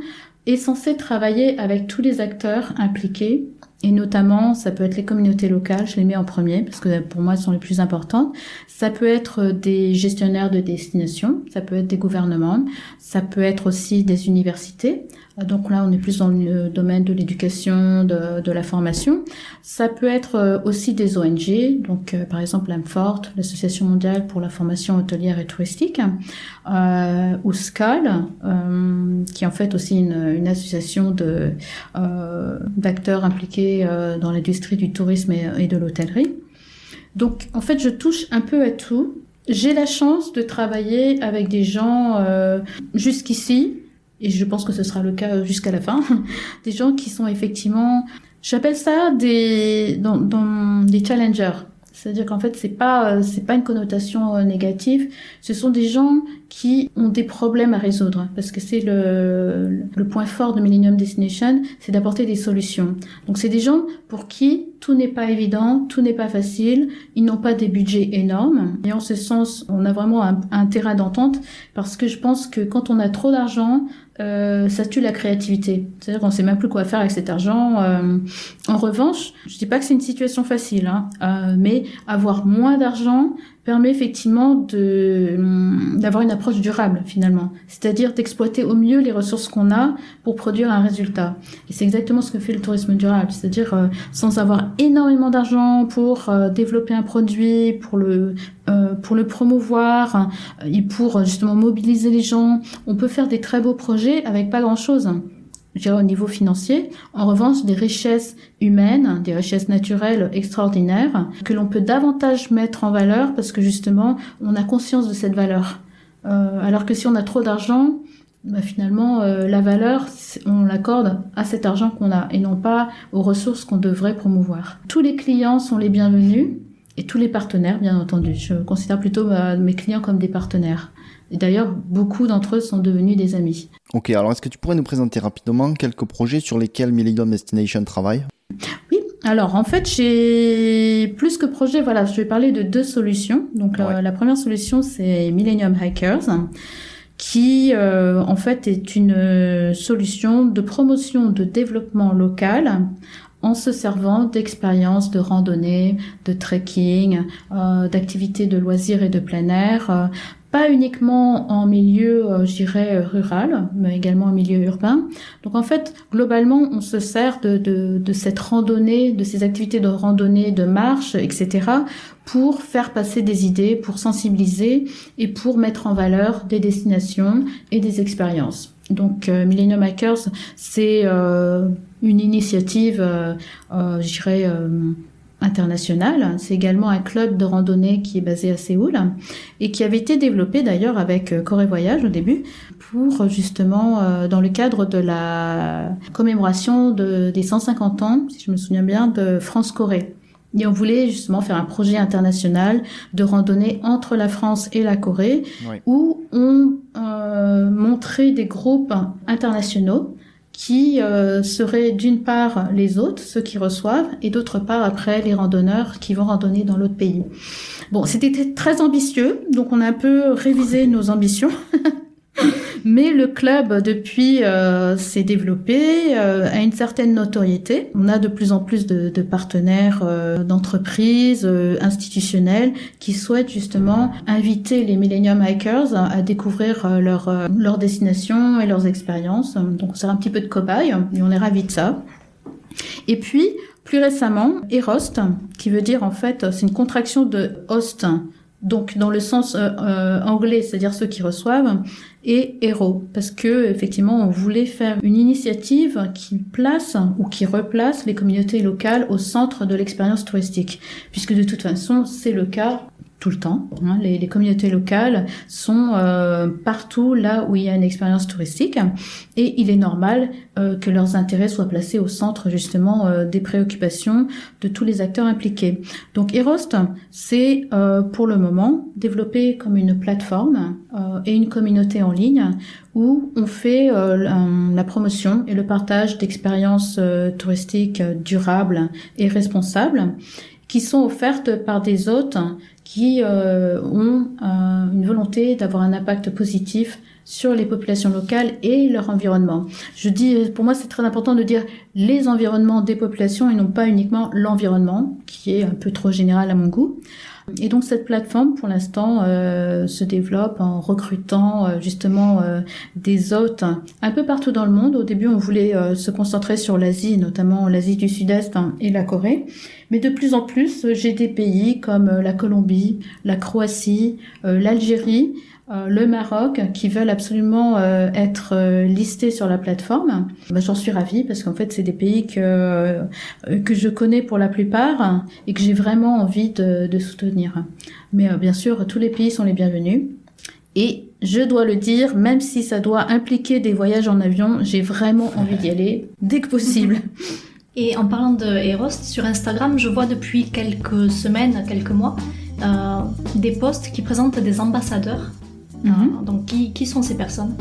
est censé travailler avec tous les acteurs impliqués et notamment, ça peut être les communautés locales, je les mets en premier parce que pour moi, elles sont les plus importantes. Ça peut être des gestionnaires de destination, ça peut être des gouvernements, ça peut être aussi des universités. Donc là, on est plus dans le domaine de l'éducation, de, la formation. Ça peut être euh, aussi des ONG, donc euh, par exemple l'AMFORT, l'Association mondiale pour la formation hôtelière et touristique, euh, ou SCAL, qui est en fait aussi une, une association de d'acteurs impliqués dans l'industrie du tourisme et, et de l'hôtellerie. Donc en fait, je touche un peu à tout. J'ai la chance de travailler avec des gens jusqu'ici et je pense que ce sera le cas jusqu'à la fin, <laughs> des gens qui sont effectivement, j'appelle ça des, dans, dans des challengers. C'est-à-dire qu'en fait, c'est pas, c'est pas une connotation euh, négative. Ce sont des gens qui ont des problèmes à résoudre. Parce que c'est le, le point fort de Millennium Destination, c'est d'apporter des solutions. Donc c'est des gens pour qui tout n'est pas évident, tout n'est pas facile, ils n'ont pas des budgets énormes. Et en ce sens, on a vraiment un, terrain d'entente parce que je pense que quand on a trop d'argent, euh, ça tue la créativité. C'est-à-dire qu'on sait même plus quoi faire avec cet argent. Euh, en revanche, je dis pas que c'est une situation facile, hein, euh, mais avoir moins d'argent permet effectivement de hum, d'avoir une approche durable finalement, c'est-à-dire d'exploiter au mieux les ressources qu'on a pour produire un résultat. Et c'est exactement ce que fait le tourisme durable, c'est-à-dire euh, sans avoir énormément d'argent pour euh, développer un produit, pour le euh, pour le promouvoir et pour justement mobiliser les gens, on peut faire des très beaux projets avec pas grand-chose au niveau financier. En revanche, des richesses humaines, des richesses naturelles extraordinaires que l'on peut davantage mettre en valeur parce que justement, on a conscience de cette valeur. Euh, alors que si on a trop d'argent, bah finalement, euh, la valeur, on l'accorde à cet argent qu'on a et non pas aux ressources qu'on devrait promouvoir. Tous les clients sont les bienvenus et tous les partenaires, bien entendu. Je considère plutôt bah, mes clients comme des partenaires. Et d'ailleurs, beaucoup d'entre eux sont devenus des amis. Ok, alors est-ce que tu pourrais nous présenter rapidement quelques projets sur lesquels Millennium Destination travaille? Oui, alors en fait, j'ai plus que projet, voilà, je vais parler de deux solutions. Donc euh, la première solution, c'est Millennium Hikers qui euh, en fait est une euh, solution de promotion de développement local en se servant d'expériences de randonnée, de trekking, euh, d'activités de loisirs et de plein air, euh, pas uniquement en milieu, euh, je dirais, euh, rural, mais également en milieu urbain. Donc en fait, globalement, on se sert de, de, de cette randonnée, de ces activités de randonnée, de marche, etc., pour faire passer des idées, pour sensibiliser et pour mettre en valeur des destinations et des expériences. Donc euh, Millennium Hackers, c'est euh, une initiative, euh, euh, dirais, internationale. C'est également un club de randonnée qui est basé à Séoul et qui avait été développé d'ailleurs avec euh, Corée Voyage au début pour euh, justement euh, dans le cadre de la commémoration de, des 150 ans, si je me souviens bien, de France-Corée. Et on voulait justement faire un projet international de randonnée entre la France et la Corée où on euh, montrait des groupes internationaux qui euh, seraient d'une part les hôtes, ceux qui reçoivent, et d'autre part après les randonneurs qui vont randonner dans l'autre pays. Bon, c'était très ambitieux, donc on a un peu révisé nos ambitions. <laughs> Mais le club, depuis, euh, s'est développé, euh, a une certaine notoriété. On a de plus en plus de, de partenaires euh, d'entreprises, euh, institutionnels, qui souhaitent justement inviter les Millennium Hikers à, à découvrir euh, leur, euh, leur destination et leurs expériences. Donc, on sert un petit peu de cobaye et on est ravis de ça. Et puis, plus récemment, Erost, qui veut dire en fait, c'est une contraction de host, donc dans le sens euh, euh, anglais, c'est-à-dire ceux qui reçoivent, et héros, parce que effectivement, on voulait faire une initiative qui place ou qui replace les communautés locales au centre de l'expérience touristique, puisque de toute façon, c'est le cas tout le temps. hein. Les, les communautés locales sont euh, partout là où il y a une expérience touristique et il est normal euh, que leurs intérêts soient placés au centre justement euh, des préoccupations de tous les acteurs impliqués. Donc Erost, c'est euh, pour le moment développé comme une plateforme euh, et une communauté en ligne où on fait euh, la, promotion et le partage d'expériences touristiques durables et responsables qui sont offertes par des hôtes qui euh, ont euh, une volonté d'avoir un impact positif sur les populations locales et leur environnement. Je dis, pour moi, c'est très important de dire les environnements des populations et non pas uniquement l'environnement, qui est un peu trop général à mon goût. Et donc cette plateforme, pour l'instant, euh, se développe en recrutant euh, justement euh, des hôtes un peu partout dans le monde. Au début, on voulait se concentrer sur l'Asie, notamment l'Asie du Sud-Est hein, et la Corée. Mais de plus en plus, j'ai des pays comme la Colombie, la Croatie, l'Algérie, euh, le Maroc qui veulent absolument euh, être euh, listés sur la plateforme. Bah, J'en suis ravie parce qu'en fait c'est des pays que que je connais pour la plupart et que j'ai vraiment envie de, de soutenir. Mais bien sûr tous les pays sont les bienvenus. Et je dois le dire, même si ça doit impliquer des voyages en avion, j'ai vraiment envie d'y aller dès que possible. <laughs> <laughs> Et en parlant de Erost, sur Instagram, je vois depuis quelques semaines, quelques mois, euh, des posts qui présentent des ambassadeurs. Mhm. Euh, donc, qui, qui sont ces personnes?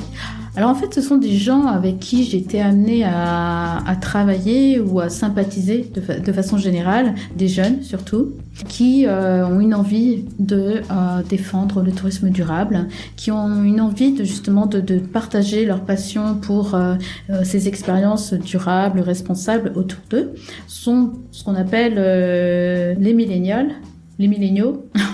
Alors en fait, ce sont des gens avec qui j'étais amenée à, à, travailler ou à sympathiser de, de, façon générale, des jeunes surtout, qui euh, ont une envie de euh, défendre le tourisme durable, qui ont une envie de justement de, de partager leur passion pour euh, euh ces expériences durables, responsables autour d'eux, sont ce qu'on appelle euh, les millénials, les milléniaux. <laughs>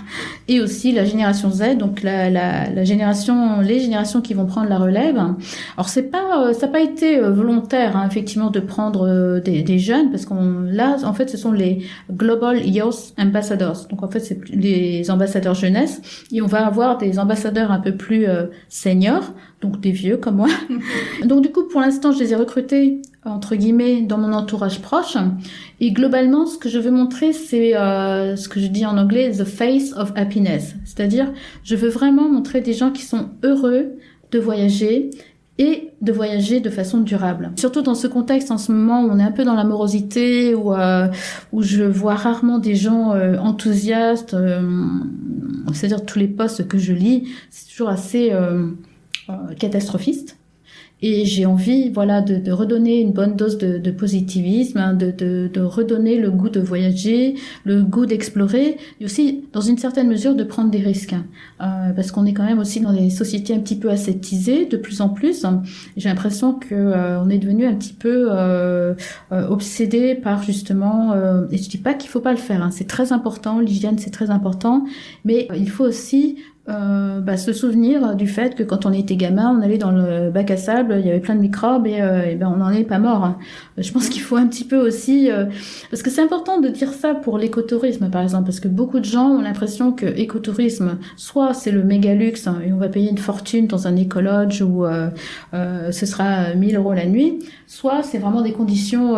et aussi la génération Z, donc la, la, la, génération, les générations qui vont prendre la relève. Alors c'est pas, euh, ça n'a pas été euh, volontaire hein, effectivement de prendre euh, des, des, jeunes parce qu'on là en fait ce sont les Global Youth Ambassadors, donc en fait c'est les ambassadeurs jeunesse et on va avoir des ambassadeurs un peu plus seniors, donc des vieux comme moi. <laughs> donc du coup pour l'instant je les ai recrutés entre guillemets dans mon entourage proche et globalement ce que je veux montrer c'est euh, ce que je dis en anglais the face of happiness c'est-à-dire je veux vraiment montrer des gens qui sont heureux de voyager et de voyager de façon durable. Surtout dans ce contexte en ce moment où on est un peu dans l'amorosité, où, euh, où je vois rarement des gens euh, enthousiastes, euh, c'est-à-dire tous les posts que je lis, c'est toujours assez catastrophiste. Et j'ai envie, voilà, de, de, redonner une bonne dose de, de positivisme, hein, de, de, redonner le goût de voyager, le goût d'explorer, et aussi, dans une certaine mesure, de prendre des risques, hein. euh, parce qu'on est quand même aussi dans des sociétés un petit peu ascétisées, de plus en plus. J'ai l'impression que euh, on est devenu un petit peu euh, euh obsédé par justement, euh, et je dis pas qu'il faut pas le faire, hein, c'est très important, l'hygiène c'est très important, mais il faut aussi euh, bah, se souvenir du fait que quand on était gamin, on allait dans le bac à sable, il y avait plein de microbes et, euh, ben on n'en est pas mort. Je pense qu'il faut un petit peu aussi, euh, parce que c'est important de dire ça pour l'écotourisme par exemple, parce que beaucoup de gens ont l'impression que écotourisme, soit c'est le méga luxe hein, et on va payer une fortune dans un écologe où euh, euh, ce sera 1000 euros la nuit, soit c'est vraiment des conditions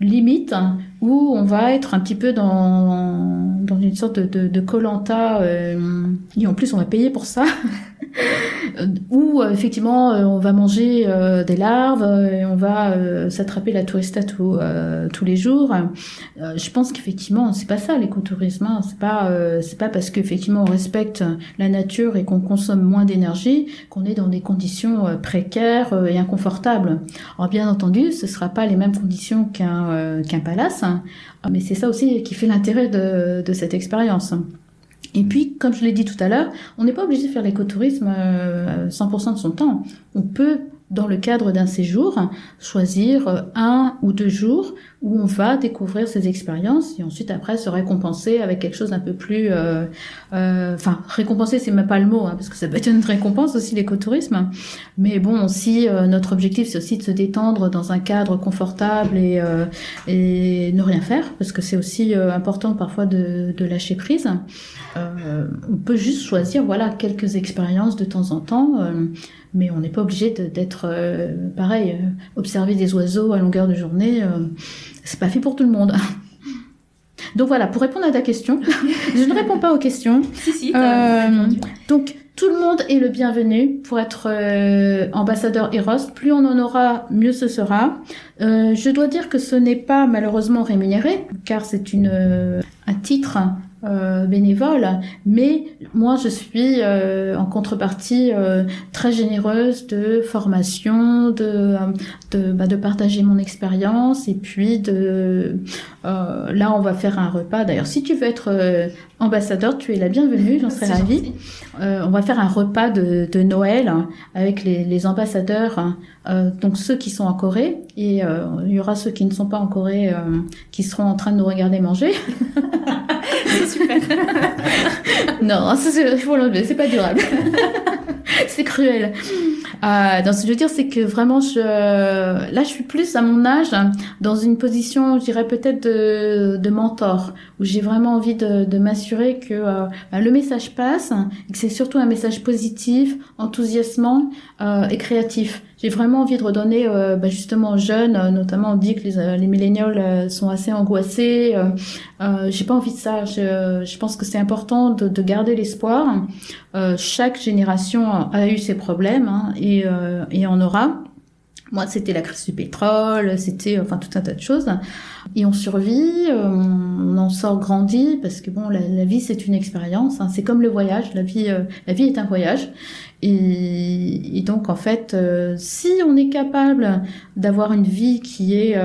limites hein, où on va être un petit peu dans, dans une sorte de colanta euh, et en plus on va payer pour ça <laughs> <laughs> où euh, effectivement euh, on va manger euh, des larves et on va s'attraper la tourista tout, tous les jours je pense qu'effectivement c'est pas ça l'écotourisme hein. c'est pas c'est pas parce qu'effectivement on respecte la nature et qu'on consomme moins d'énergie qu'on est dans des conditions précaires et inconfortables alors bien entendu ce sera pas les mêmes conditions qu'un qu'un palace hein. mais c'est ça aussi qui fait l'intérêt de, de cette expérience et puis, comme je l'ai dit tout à l'heure, on n'est pas obligé de faire l'écotourisme 100% de son temps. On peut dans le cadre d'un séjour, choisir euh, un ou deux jours où on va découvrir ces expériences et ensuite après se récompenser avec quelque chose d'un peu plus, euh, euh, enfin récompenser c'est même pas le mot hein, parce que ça peut être une récompense aussi l'écotourisme, mais bon si euh, notre objectif c'est aussi de se détendre dans un cadre confortable et, euh, et ne rien faire parce que c'est aussi important parfois de, de lâcher prise. on peut juste choisir voilà quelques expériences de temps en temps mais on n'est pas obligé d'être euh, pareil, euh, observer des oiseaux à longueur de journée, euh, c'est pas fait pour tout le monde. <laughs> Donc voilà, pour répondre à ta question, <laughs> je ne réponds pas aux questions. Si, si, euh, donc tout le monde est le bienvenu pour être euh, ambassadeur Eros. Plus on en aura, mieux ce sera. Je dois dire que ce n'est pas malheureusement rémunéré, car c'est une un titre euh, bénévole, mais moi je suis euh, en contrepartie euh, très généreuse de formation, de de, bah, de partager mon expérience et puis de là on va faire un repas. D'ailleurs, si tu veux être ambassadeur, tu es la bienvenue, j'en serais ravie. on va faire un repas de, de Noël avec les, les ambassadeurs, donc ceux qui sont en Corée et il y aura ceux qui ne sont pas en Corée qui seront en train de nous regarder manger. <laughs> c'est super. <laughs> non, c'est pas durable. <laughs> c'est cruel. Euh, donc, ce que je veux dire, c'est que vraiment, je, là, je suis plus à mon âge, dans une position, je dirais peut-être de, de mentor, où j'ai vraiment envie de, de m'assurer que euh, bah, le message passe, et que c'est surtout un message positif, enthousiasmant euh, et créatif. J'ai vraiment envie de redonner euh, bah, justement aux jeunes, euh, notamment on dit que les, euh, les sont assez angoissés. J'ai pas envie de ça. Je, je pense que c'est important de, de garder l'espoir. chaque génération a eu ses problèmes hein, et, et en aura. Moi, c'était la crise du pétrole, c'était enfin tout un tas de choses. Et on survit, euh, on en sort grandi parce que bon, la, vie c'est une expérience. Hein. C'est comme le voyage. La vie, euh, la vie est un voyage. Et, donc en fait, euh, si on est capable d'avoir une vie qui est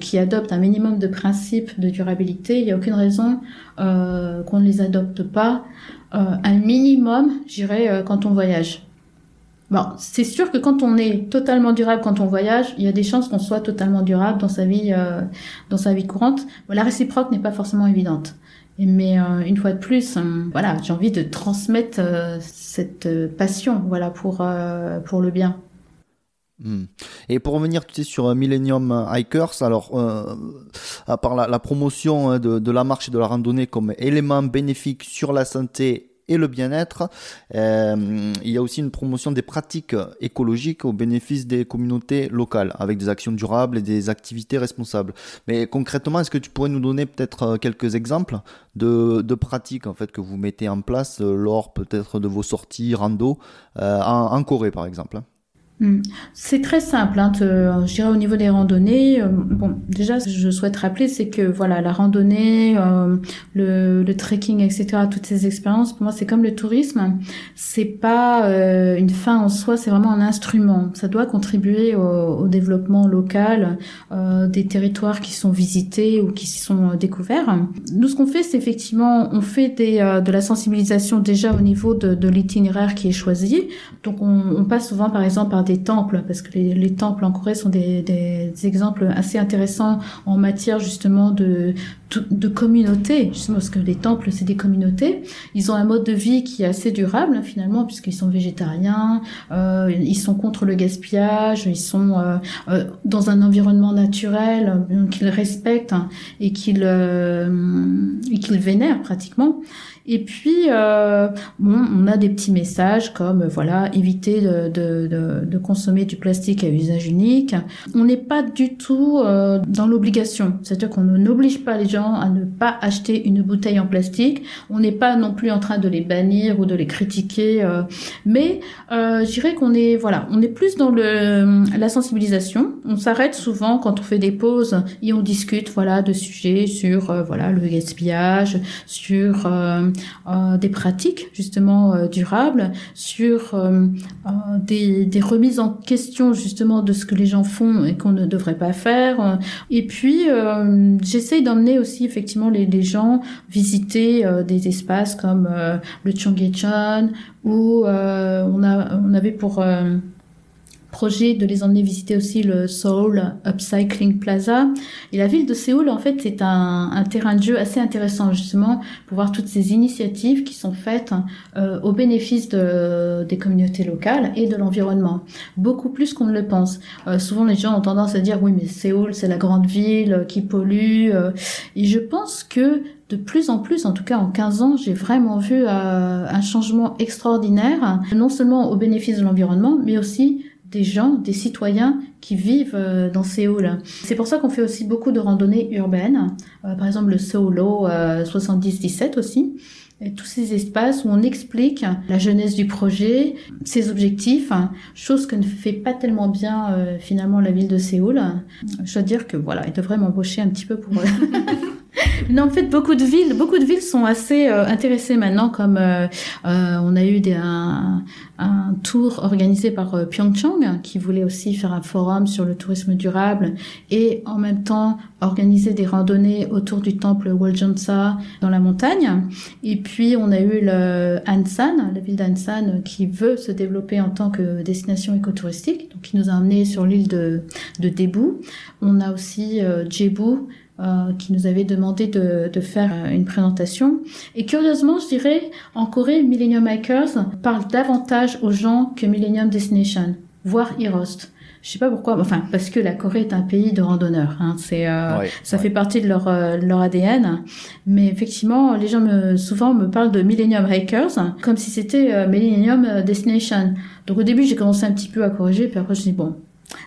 qui adopte un minimum de principes de durabilité, il n'y a aucune raison qu'on ne les adopte pas. un minimum, j'irais, quand on voyage. Bon, c'est sûr que quand on est totalement durable quand on voyage, il y a des chances qu'on soit totalement durable dans sa vie, euh, dans sa vie courante. la réciproque n'est pas forcément évidente. Mais euh, une fois de plus, euh, voilà, j'ai envie de transmettre cette passion, voilà, pour pour le bien. Hmm. Et pour revenir tu sais, sur Millennium Hikers, alors à part la, promotion hein, de, la marche et de la randonnée comme élément bénéfique sur la santé et le bien-être. Euh, il y a aussi une promotion des pratiques écologiques au bénéfice des communautés locales, avec des actions durables et des activités responsables. Mais concrètement, est-ce que tu pourrais nous donner peut-être euh, quelques exemples de, pratiques en fait que vous mettez en place euh, lors peut-être de vos sorties rando en, Corée, par exemple Hmm. C'est très simple, hein, je dirais au niveau des randonnées. Euh, bon, déjà, je souhaite rappeler, c'est que voilà, la randonnée, euh, le, le, trekking, etc., toutes ces expériences, pour moi, c'est comme le tourisme. C'est pas euh, une fin en soi, c'est vraiment un instrument. Ça doit contribuer au, au développement local des territoires qui sont visités ou qui sont découverts. Nous, ce qu'on fait, c'est effectivement, on fait des, de la sensibilisation déjà au niveau de, de l'itinéraire qui est choisi. Donc, on, on passe souvent, par exemple, par des temples, parce que les, temples en Corée sont des, exemples assez intéressants en matière justement de, de, communauté, justement parce que les temples c'est des communautés. Ils ont un mode de vie qui est assez durable finalement, puisqu'ils sont végétariens, euh, ils sont contre le gaspillage, ils sont euh, euh, dans un environnement naturel qu'ils respectent hein, et qu'ils qu'ils vénèrent pratiquement. Et puis, euh, bon, on a des petits messages comme, voilà, éviter de, de, de, de consommer du plastique à usage unique. On n'est pas du tout euh, dans l'obligation. C'est-à-dire qu'on n'oblige pas les gens à ne pas acheter une bouteille en plastique. On n'est pas non plus en train de les bannir ou de les critiquer. Euh, mais euh, je dirais qu'on est, voilà, on est plus dans le, la sensibilisation. On s'arrête souvent quand on fait des pauses et on discute, voilà, de sujets sur, euh, voilà, le gaspillage, sur euh, des pratiques justement euh, durables, sur euh, des, des, remises en question justement de ce que les gens font et qu'on ne devrait pas faire. Et puis j'essaye d'emmener aussi effectivement les, les gens visiter des espaces comme le Cheonggyecheon où on, a, on avait pour projet de les emmener visiter aussi le Seoul Upcycling Plaza. Et la ville de Séoul, en fait, c'est un, un, terrain de jeu assez intéressant, justement, pour voir toutes ces initiatives qui sont faites euh, au bénéfice de, des communautés locales et de l'environnement. Beaucoup plus qu'on ne le pense. Euh, souvent, les gens ont tendance à dire, oui, mais Séoul, c'est la grande ville qui pollue. Euh. et je pense que de plus en plus, en tout cas en 15 ans, j'ai vraiment vu un changement extraordinaire, non seulement au bénéfice de l'environnement, mais aussi des gens, des citoyens qui vivent euh, dans Séoul. C'est pour ça qu'on fait aussi beaucoup de randonnées urbaines, euh, par exemple le Solo 7017 euh, aussi, et tous ces espaces où on explique la jeunesse du projet, ses objectifs, chose que ne fait pas tellement bien finalement la ville de Séoul. Je dois dire que voilà, il devrait m'embaucher un petit peu pour <laughs> <laughs> non, en fait, beaucoup de villes, beaucoup de villes sont assez euh, intéressées maintenant, comme euh, euh, on a eu des, un, un, tour organisé par euh, Pyeongchang, qui voulait aussi faire un forum sur le tourisme durable et en même temps organiser des randonnées autour du temple Woljeonsa dans la montagne. Et puis, on a eu le Ansan, la ville d'Ansan, qui veut se développer en tant que destination écotouristique, donc qui nous a amené sur l'île de, de. On a aussi Jebu, euh, qui nous avait demandé de, de, faire euh, une présentation. Et curieusement, je dirais, en Corée, Millennium Hikers parle davantage aux gens que Millennium Destination, voire Herost. Je sais pas pourquoi, enfin parce que la Corée est un pays de randonneurs. Hein, c'est, euh, ça fait partie de leur leur ADN. Mais effectivement, les gens me souvent me parlent de Millennium Hikers comme si c'était Millennium Destination. Donc au début, j'ai commencé un petit peu à corriger, puis après je dis bon,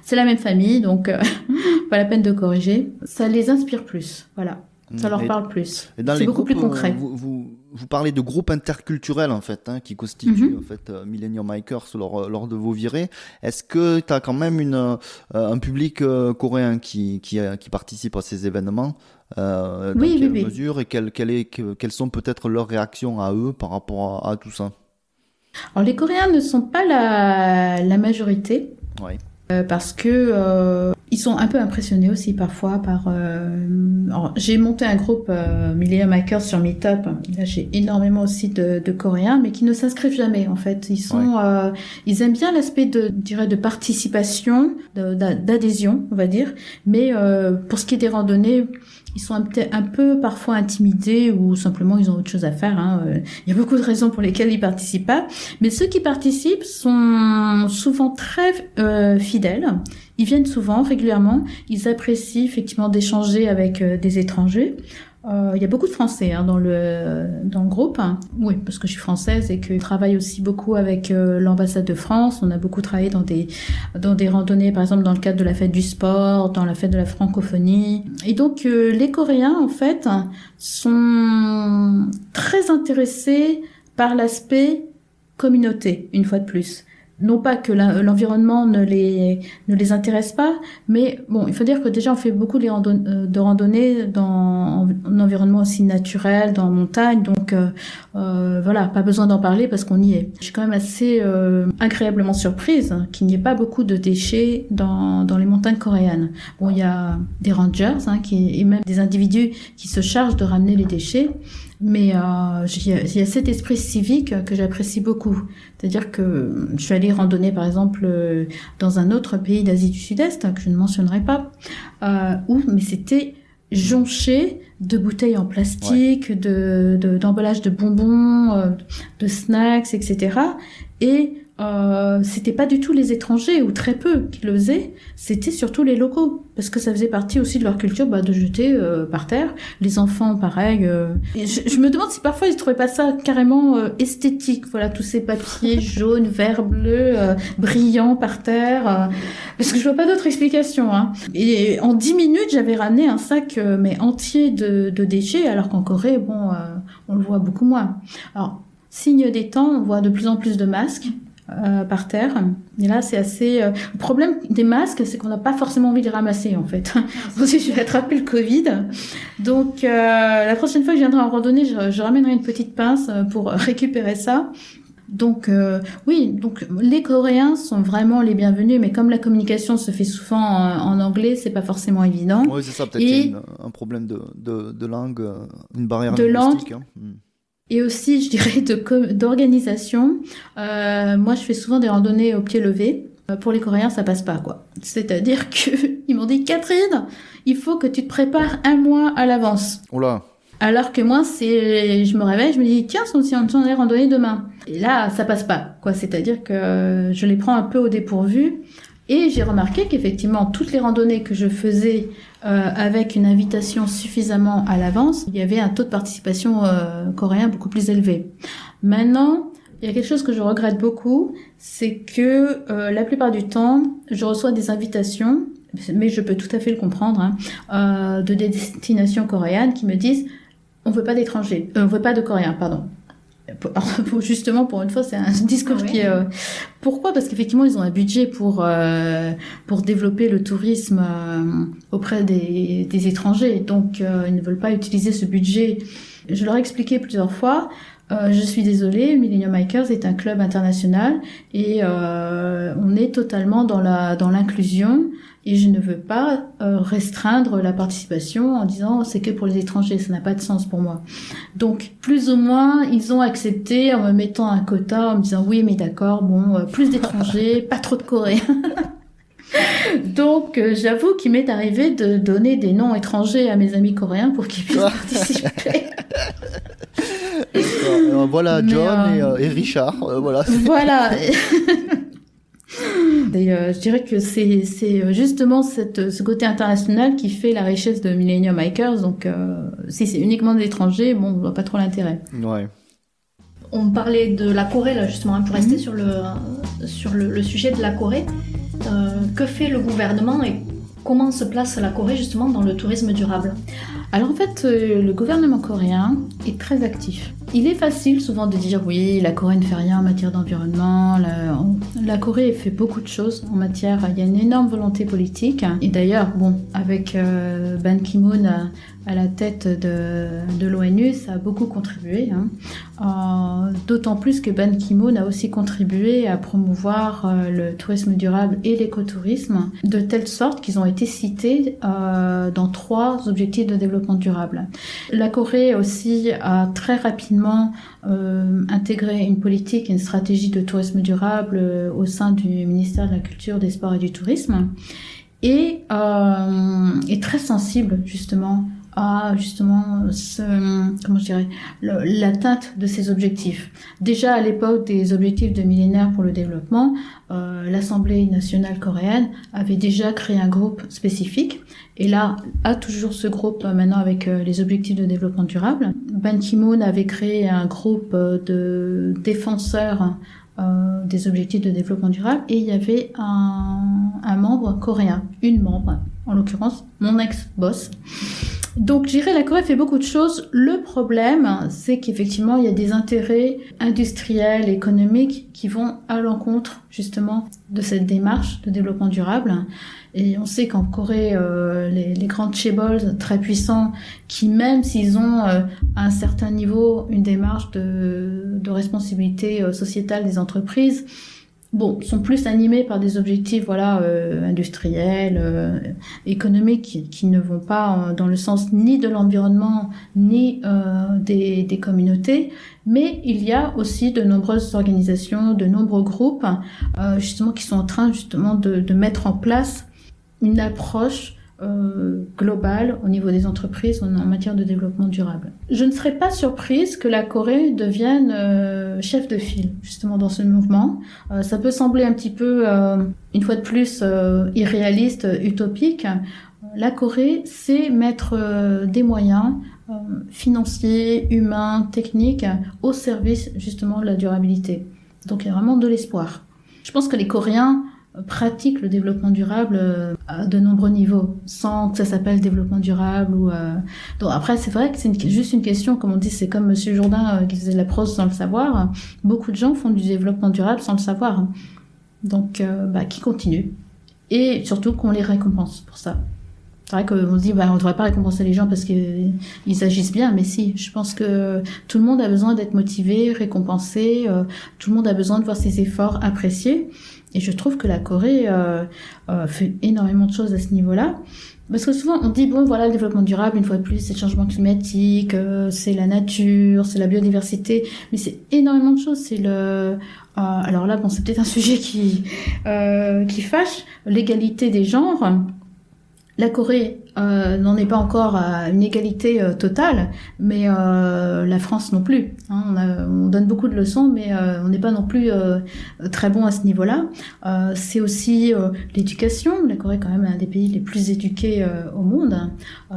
c'est la même famille, donc euh, <laughs> pas la peine de corriger. Ça les inspire plus, voilà. Ça leur parle plus. C'est beaucoup plus concret. Euh, vous, vous parlez de groupes interculturels en fait, hein, qui constituent Mhm. en fait euh, Millennium Hikers lors, lors de vos virées. Est-ce que tu as quand même une, euh, un public euh, coréen qui, qui, qui participe à ces événements euh, Dans Oui, quelle oui. mesure et quelle, quelle est, que- quelles sont peut-être leurs réactions à eux par rapport à, à tout ça? Alors les Coréens ne sont pas la, la majorité. Ouais. Euh, parce que euh, ils sont un peu impressionnés aussi parfois par. euh, alors, j'ai monté un groupe euh, Millennium Hackers sur Meetup. Là, j'ai énormément aussi de, de Coréens, mais qui ne s'inscrivent jamais en fait. Ils sont, euh, ils aiment bien l'aspect de, je dirais, de participation, de- d'adhésion, on va dire. Mais euh, pour ce qui est des randonnées, ils sont un, un peu parfois intimidés ou simplement ils ont autre chose à faire. hein. Euh, Il y a beaucoup de raisons pour lesquelles ils participent pas. Mais ceux qui participent sont souvent très euh, fidèles. Ils viennent souvent, régulièrement. Ils apprécient effectivement d'échanger avec euh, des étrangers. Euh, il y a beaucoup de Français hein, dans le dans le groupe. Oui, parce que je suis française et que je travaille aussi beaucoup avec euh, l'ambassade de France. On a beaucoup travaillé dans des dans des randonnées, par exemple dans le cadre de la fête du sport, dans la fête de la francophonie. Et donc euh, les Coréens en fait sont très intéressés par l'aspect communauté, une fois de plus. Non pas que l'environnement ne les, ne les intéresse pas, mais bon, il faut dire que déjà on fait beaucoup euh, de randonnées dans un environnement aussi naturel, dans la montagne, donc euh, euh, voilà, pas besoin d'en parler parce qu'on y est. Je suis quand même assez euh, agréablement surprise qu'il n'y ait pas beaucoup de déchets dans, dans les montagnes coréennes. Bon, il y a des rangers hein, qui, et même des individus qui se chargent de ramener les déchets, mais euh, il y a- cet esprit civique que j'apprécie beaucoup. C'est-à-dire que je suis allée randonner, par exemple, euh, dans un autre pays d'Asie du Sud-Est, que je ne mentionnerai pas, euh, où, mais c'était jonché de bouteilles en plastique, de de- d'emballages de, bonbons, euh, de snacks, etc. Et euh, c'était pas du tout les étrangers ou très peu qui le faisaient, c'était surtout les locaux parce que ça faisait partie aussi de leur culture bah, de jeter euh, par terre. Les enfants, pareil. euh. Et je, je me demande si parfois ils trouvaient pas ça carrément esthétique. Voilà tous ces papiers <laughs> jaunes, verts, bleus, brillants par terre. parce que je vois pas d'autre explication. Hein. Et en 10 minutes, j'avais ramené un sac mais entier de, de déchets, alors qu'en Corée, bon, on le voit beaucoup moins. Alors, signe des temps, on voit de plus en plus de masques. Euh, par terre. Et là, c'est assez. euh, Le problème des masques, c'est qu'on n'a pas forcément envie de les ramasser, en fait. <laughs> Aussi, je vais attraper le Covid. Donc, euh, la prochaine fois que je viendrai en randonnée, je, je ramènerai une petite pince pour <laughs> récupérer ça. Donc euh, oui, donc les Coréens sont vraiment les bienvenus, mais comme la communication se fait souvent en, en anglais, c'est pas forcément évident. Oui, c'est ça, peut-être Et- qu'il y a une- un problème de, de, de langue, une barrière De linguistique. hein. Et aussi, je dirais, d'organisation. Euh, moi, je fais souvent des randonnées au pied levé. Euh, Pour les Coréens, ça passe pas, quoi. C'est-à-dire que <laughs> ils m'ont dit, Catherine, il faut que tu te prépares un mois à l'avance. Oh là, Alors que moi, c'est, je me réveille, je me dis, tiens, si on s'en est randonnée demain. Et là, ça passe pas, quoi. C'est-à-dire que je les prends un peu au dépourvu. Et j'ai remarqué qu'effectivement, toutes les randonnées que je faisais euh, avec une invitation suffisamment à l'avance, il y avait un taux de participation euh, coréen beaucoup plus élevé. Maintenant, il y a quelque chose que je regrette beaucoup, c'est que euh, la plupart du temps, je reçois des invitations, mais je peux tout à fait le comprendre, hein, de des destinations coréennes qui me disent on veut pas d'étrangers, on veut pas de Coréens, pardon. <laughs> Pour- Justement, pour une fois, c'est un discours Ah ouais. qui est... euh, Pourquoi? Parce qu'effectivement, ils ont un budget pour, euh, pour développer le tourisme euh, auprès des, des étrangers. Donc, euh, ils ne veulent pas utiliser ce budget. Je leur ai expliqué plusieurs fois. euh, je suis désolée, Millennium Hikers est un club international et euh, on est totalement dans la dans l'inclusion et je ne veux pas euh, restreindre la participation en disant c'est que pour les étrangers, ça n'a pas de sens pour moi. Donc plus ou moins ils ont accepté en me mettant un quota en me disant oui mais d'accord bon euh, plus d'étrangers, <laughs> pas trop de Coréens. <laughs> Donc euh, j'avoue qu'il m'est arrivé de donner des noms étrangers à mes amis coréens pour qu'ils puissent <laughs> participer. Voilà John euh, et, euh, et Richard. euh, voilà. voilà. Et euh, je dirais que c'est c'est justement cette, ce côté international qui fait la richesse de Millennium Hikers. Donc, euh, si c'est uniquement des étrangers, bon, on voit pas trop l'intérêt. Ouais. On parlait de la Corée là justement, hein, pour rester Mhm. sur, le, sur le, le sujet de la Corée. Euh, que fait le gouvernement et comment se place la Corée justement dans le tourisme durable? Alors en fait, euh, le gouvernement coréen est très actif. Il est facile souvent de dire oui, la Corée ne fait rien en matière d'environnement. La, Corée fait beaucoup de choses en matière. Il y a une énorme volonté politique. Et d'ailleurs, bon, avec euh, Ban Ki-moon à la tête de, l'ONU, ça a beaucoup contribué. Hein. Euh, D'autant plus que Ban Ki-moon a aussi contribué à promouvoir euh, le tourisme durable et l'écotourisme, de telle sorte qu'ils ont été cités euh, dans trois objectifs de développement durable. La Corée aussi a très rapidement intégré une politique et une stratégie de tourisme durable au sein du ministère de la Culture, des Sports et du Tourisme et est très sensible justement à justement ce, comment je dirais, l'atteinte de ces objectifs. Déjà à l'époque des objectifs de millénaire pour le développement, euh, l'Assemblée nationale coréenne avait déjà créé un groupe spécifique et là a toujours ce groupe euh, maintenant avec euh, les objectifs de développement durable. Ban Ki-moon avait créé un groupe de défenseurs des objectifs de développement durable et il y avait un membre coréen, une membre, en l'occurrence mon ex-boss, donc, je dirais, la Corée fait beaucoup de choses. Le problème, c'est qu'effectivement, il y a des intérêts industriels, économiques qui vont à l'encontre, justement, de cette démarche de développement durable. Et on sait qu'en Corée, euh, les, les grands chaebols très puissants, qui même s'ils ont euh, à un certain niveau une démarche de, de responsabilité euh, sociétale des entreprises, bon, sont plus animés par des objectifs voilà euh, industriels, euh, économiques qui, qui, ne vont pas euh, dans le sens ni de l'environnement ni euh, des, des, communautés. Mais il y a aussi de nombreuses organisations, de nombreux groupes euh, justement qui sont en train justement de, de mettre en place une approche euh, globale au niveau des entreprises en, matière de développement durable. Je ne serais pas surprise que la Corée devienne euh, chef de file justement dans ce mouvement. Euh, ça peut sembler un petit peu, euh, une fois de plus, irréaliste, utopique. La Corée sait mettre des moyens financiers, humains, techniques au service justement de la durabilité. Donc il y a vraiment de l'espoir. Je pense que les Coréens pratique le développement durable euh, à de nombreux niveaux, sans que ça s'appelle développement durable ou. Euh... Donc après, c'est vrai que c'est juste une question, comme on dit, c'est comme Monsieur Jourdain euh, qui faisait de la prose sans le savoir. Beaucoup de gens font du développement durable sans le savoir. Donc, euh, bah, qui continue et surtout qu'on les récompense pour ça. C'est vrai qu'on se dit, bah, on ne devrait pas récompenser les gens parce qu'ils agissent bien, mais si, je pense que tout le monde a besoin d'être motivé, récompensé, euh, tout le monde a besoin de voir ses efforts appréciés. Et je trouve que la Corée euh, euh, fait énormément de choses à ce niveau-là. Parce que souvent on dit bon voilà le développement durable une fois de plus c'est le changement climatique, euh, c'est la nature, c'est la biodiversité, mais c'est énormément de choses. C'est le euh, alors là bon c'est peut-être un <laughs> sujet qui euh, qui fâche l'égalité des genres. La Corée euh, n'en est pas encore à une égalité euh, totale, mais euh, la France non plus. Hein, on, donne beaucoup de leçons, mais euh, on n'est pas non plus euh, très bon à ce niveau-là. C'est aussi l'éducation. La Corée est quand même un des pays les plus éduqués au monde.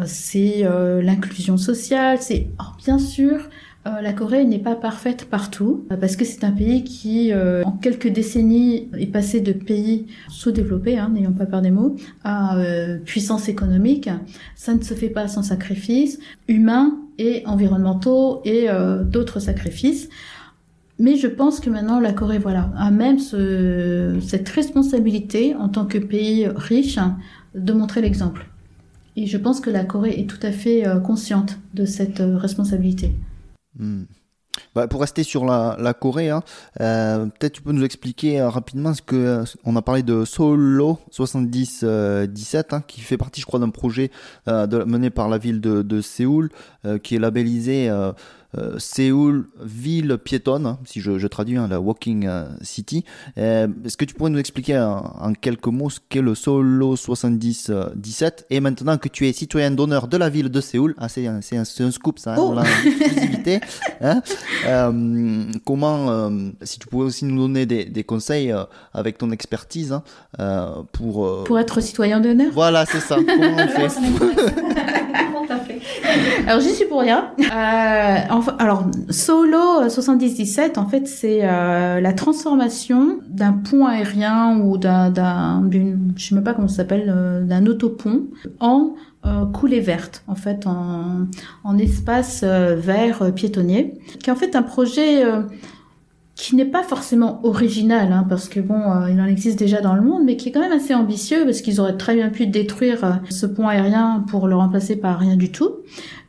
c'est l'inclusion sociale. C'est bien sûr euh, la Corée n'est pas parfaite partout, euh, parce que c'est un pays qui, euh, en quelques décennies, est passé de pays sous-développés, hein, n'ayons pas peur des mots, à puissance économique. Ça ne se fait pas sans sacrifices humains et environnementaux et d'autres sacrifices. Mais je pense que maintenant la Corée, voilà, a même ce, cette responsabilité en tant que pays riche de montrer l'exemple. Et je pense que la Corée est tout à fait consciente de cette responsabilité. Hmm. Bah, pour rester sur la, Corée, hein, euh, peut-être tu peux nous expliquer euh, rapidement ce que euh, on a parlé de Solo 70 euh, 17, hein, qui fait partie, je crois, d'un projet mené par la ville de Séoul, qui est labellisé euh, Séoul, ville piétonne, hein, si je, je traduis hein, la Walking euh, City. Euh, Est-ce que tu pourrais nous expliquer en, en quelques mots ce qu'est le Solo 70-17 euh, Et maintenant que tu es citoyen d'honneur de la ville de Séoul, ah, c'est un, un, un, scoop ça, hein, oh. <laughs> hein, euh, comment, si tu pouvais aussi nous donner des, des conseils avec ton expertise hein, pour... pour être citoyen d'honneur Voilà, c'est ça. Comment on <laughs> fait? Alors j'y suis pour rien. Euh, alors Solo 77, en fait, c'est euh, la transformation d'un pont aérien ou d'un, d'un, d'une, je sais même pas comment ça s'appelle, euh, d'un autopont en euh, coulée verte, en fait, en, en espace euh, vert euh, piétonnier, qui est en fait un projet euh, qui n'est pas forcément original, hein, parce que bon, euh, il en existe déjà dans le monde, mais qui est quand même assez ambitieux, parce qu'ils auraient très bien pu détruire euh, ce pont aérien pour le remplacer par rien du tout.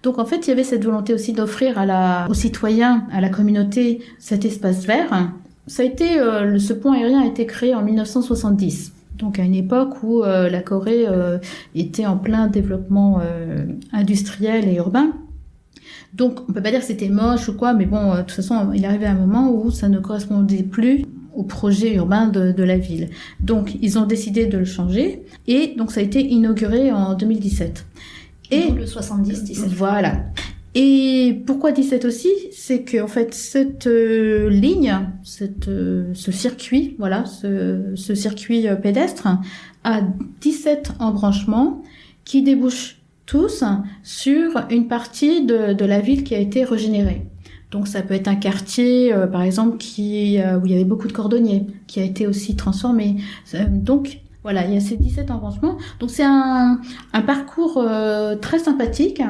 Donc en fait, il y avait cette volonté aussi d'offrir aux citoyens, à la communauté, cet espace vert. Euh, ce pont aérien a été créé en 1970. Donc à une époque où euh, la Corée euh, était en plein développement industriel et urbain. Donc on peut pas dire que c'était moche ou quoi, mais bon, de toute façon, il arrivait un moment où ça ne correspondait plus au projet urbain de la ville. Donc ils ont décidé de le changer et donc ça a été inauguré en 2017. Et D'où le 70, 17. voilà. Et pourquoi 17 aussi? C'est que en fait cette euh, ligne, cette, euh, ce circuit, voilà, ce, ce circuit euh, pédestre a 17 embranchements qui débouchent tous sur une partie de, de la ville qui a été régénérée. Donc ça peut être un quartier, par exemple, qui, où il y avait beaucoup de cordonniers, qui a été aussi transformé. Donc voilà, il y a ces 17 embranchements. Donc c'est un, parcours euh, très sympathique.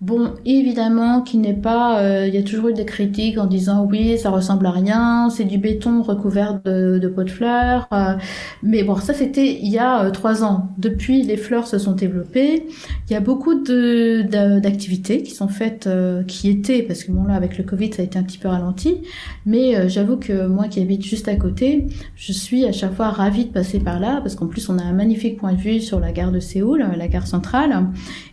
Bon, évidemment, qui n'est pas. euh, il y a toujours eu des critiques en disant oui, ça ressemble à rien, c'est du béton recouvert de, de pots de fleurs. euh, mais bon, ça c'était il y a trois ans. Depuis, les fleurs se sont développées. Il y a beaucoup de d'a- d'activités qui sont faites, qui étaient parce que bon là avec le Covid ça a été un petit peu ralenti. Mais j'avoue que moi qui habite juste à côté, je suis à chaque fois ravie de passer par là parce qu'en plus on a un magnifique point de vue sur la gare de Séoul, la gare centrale.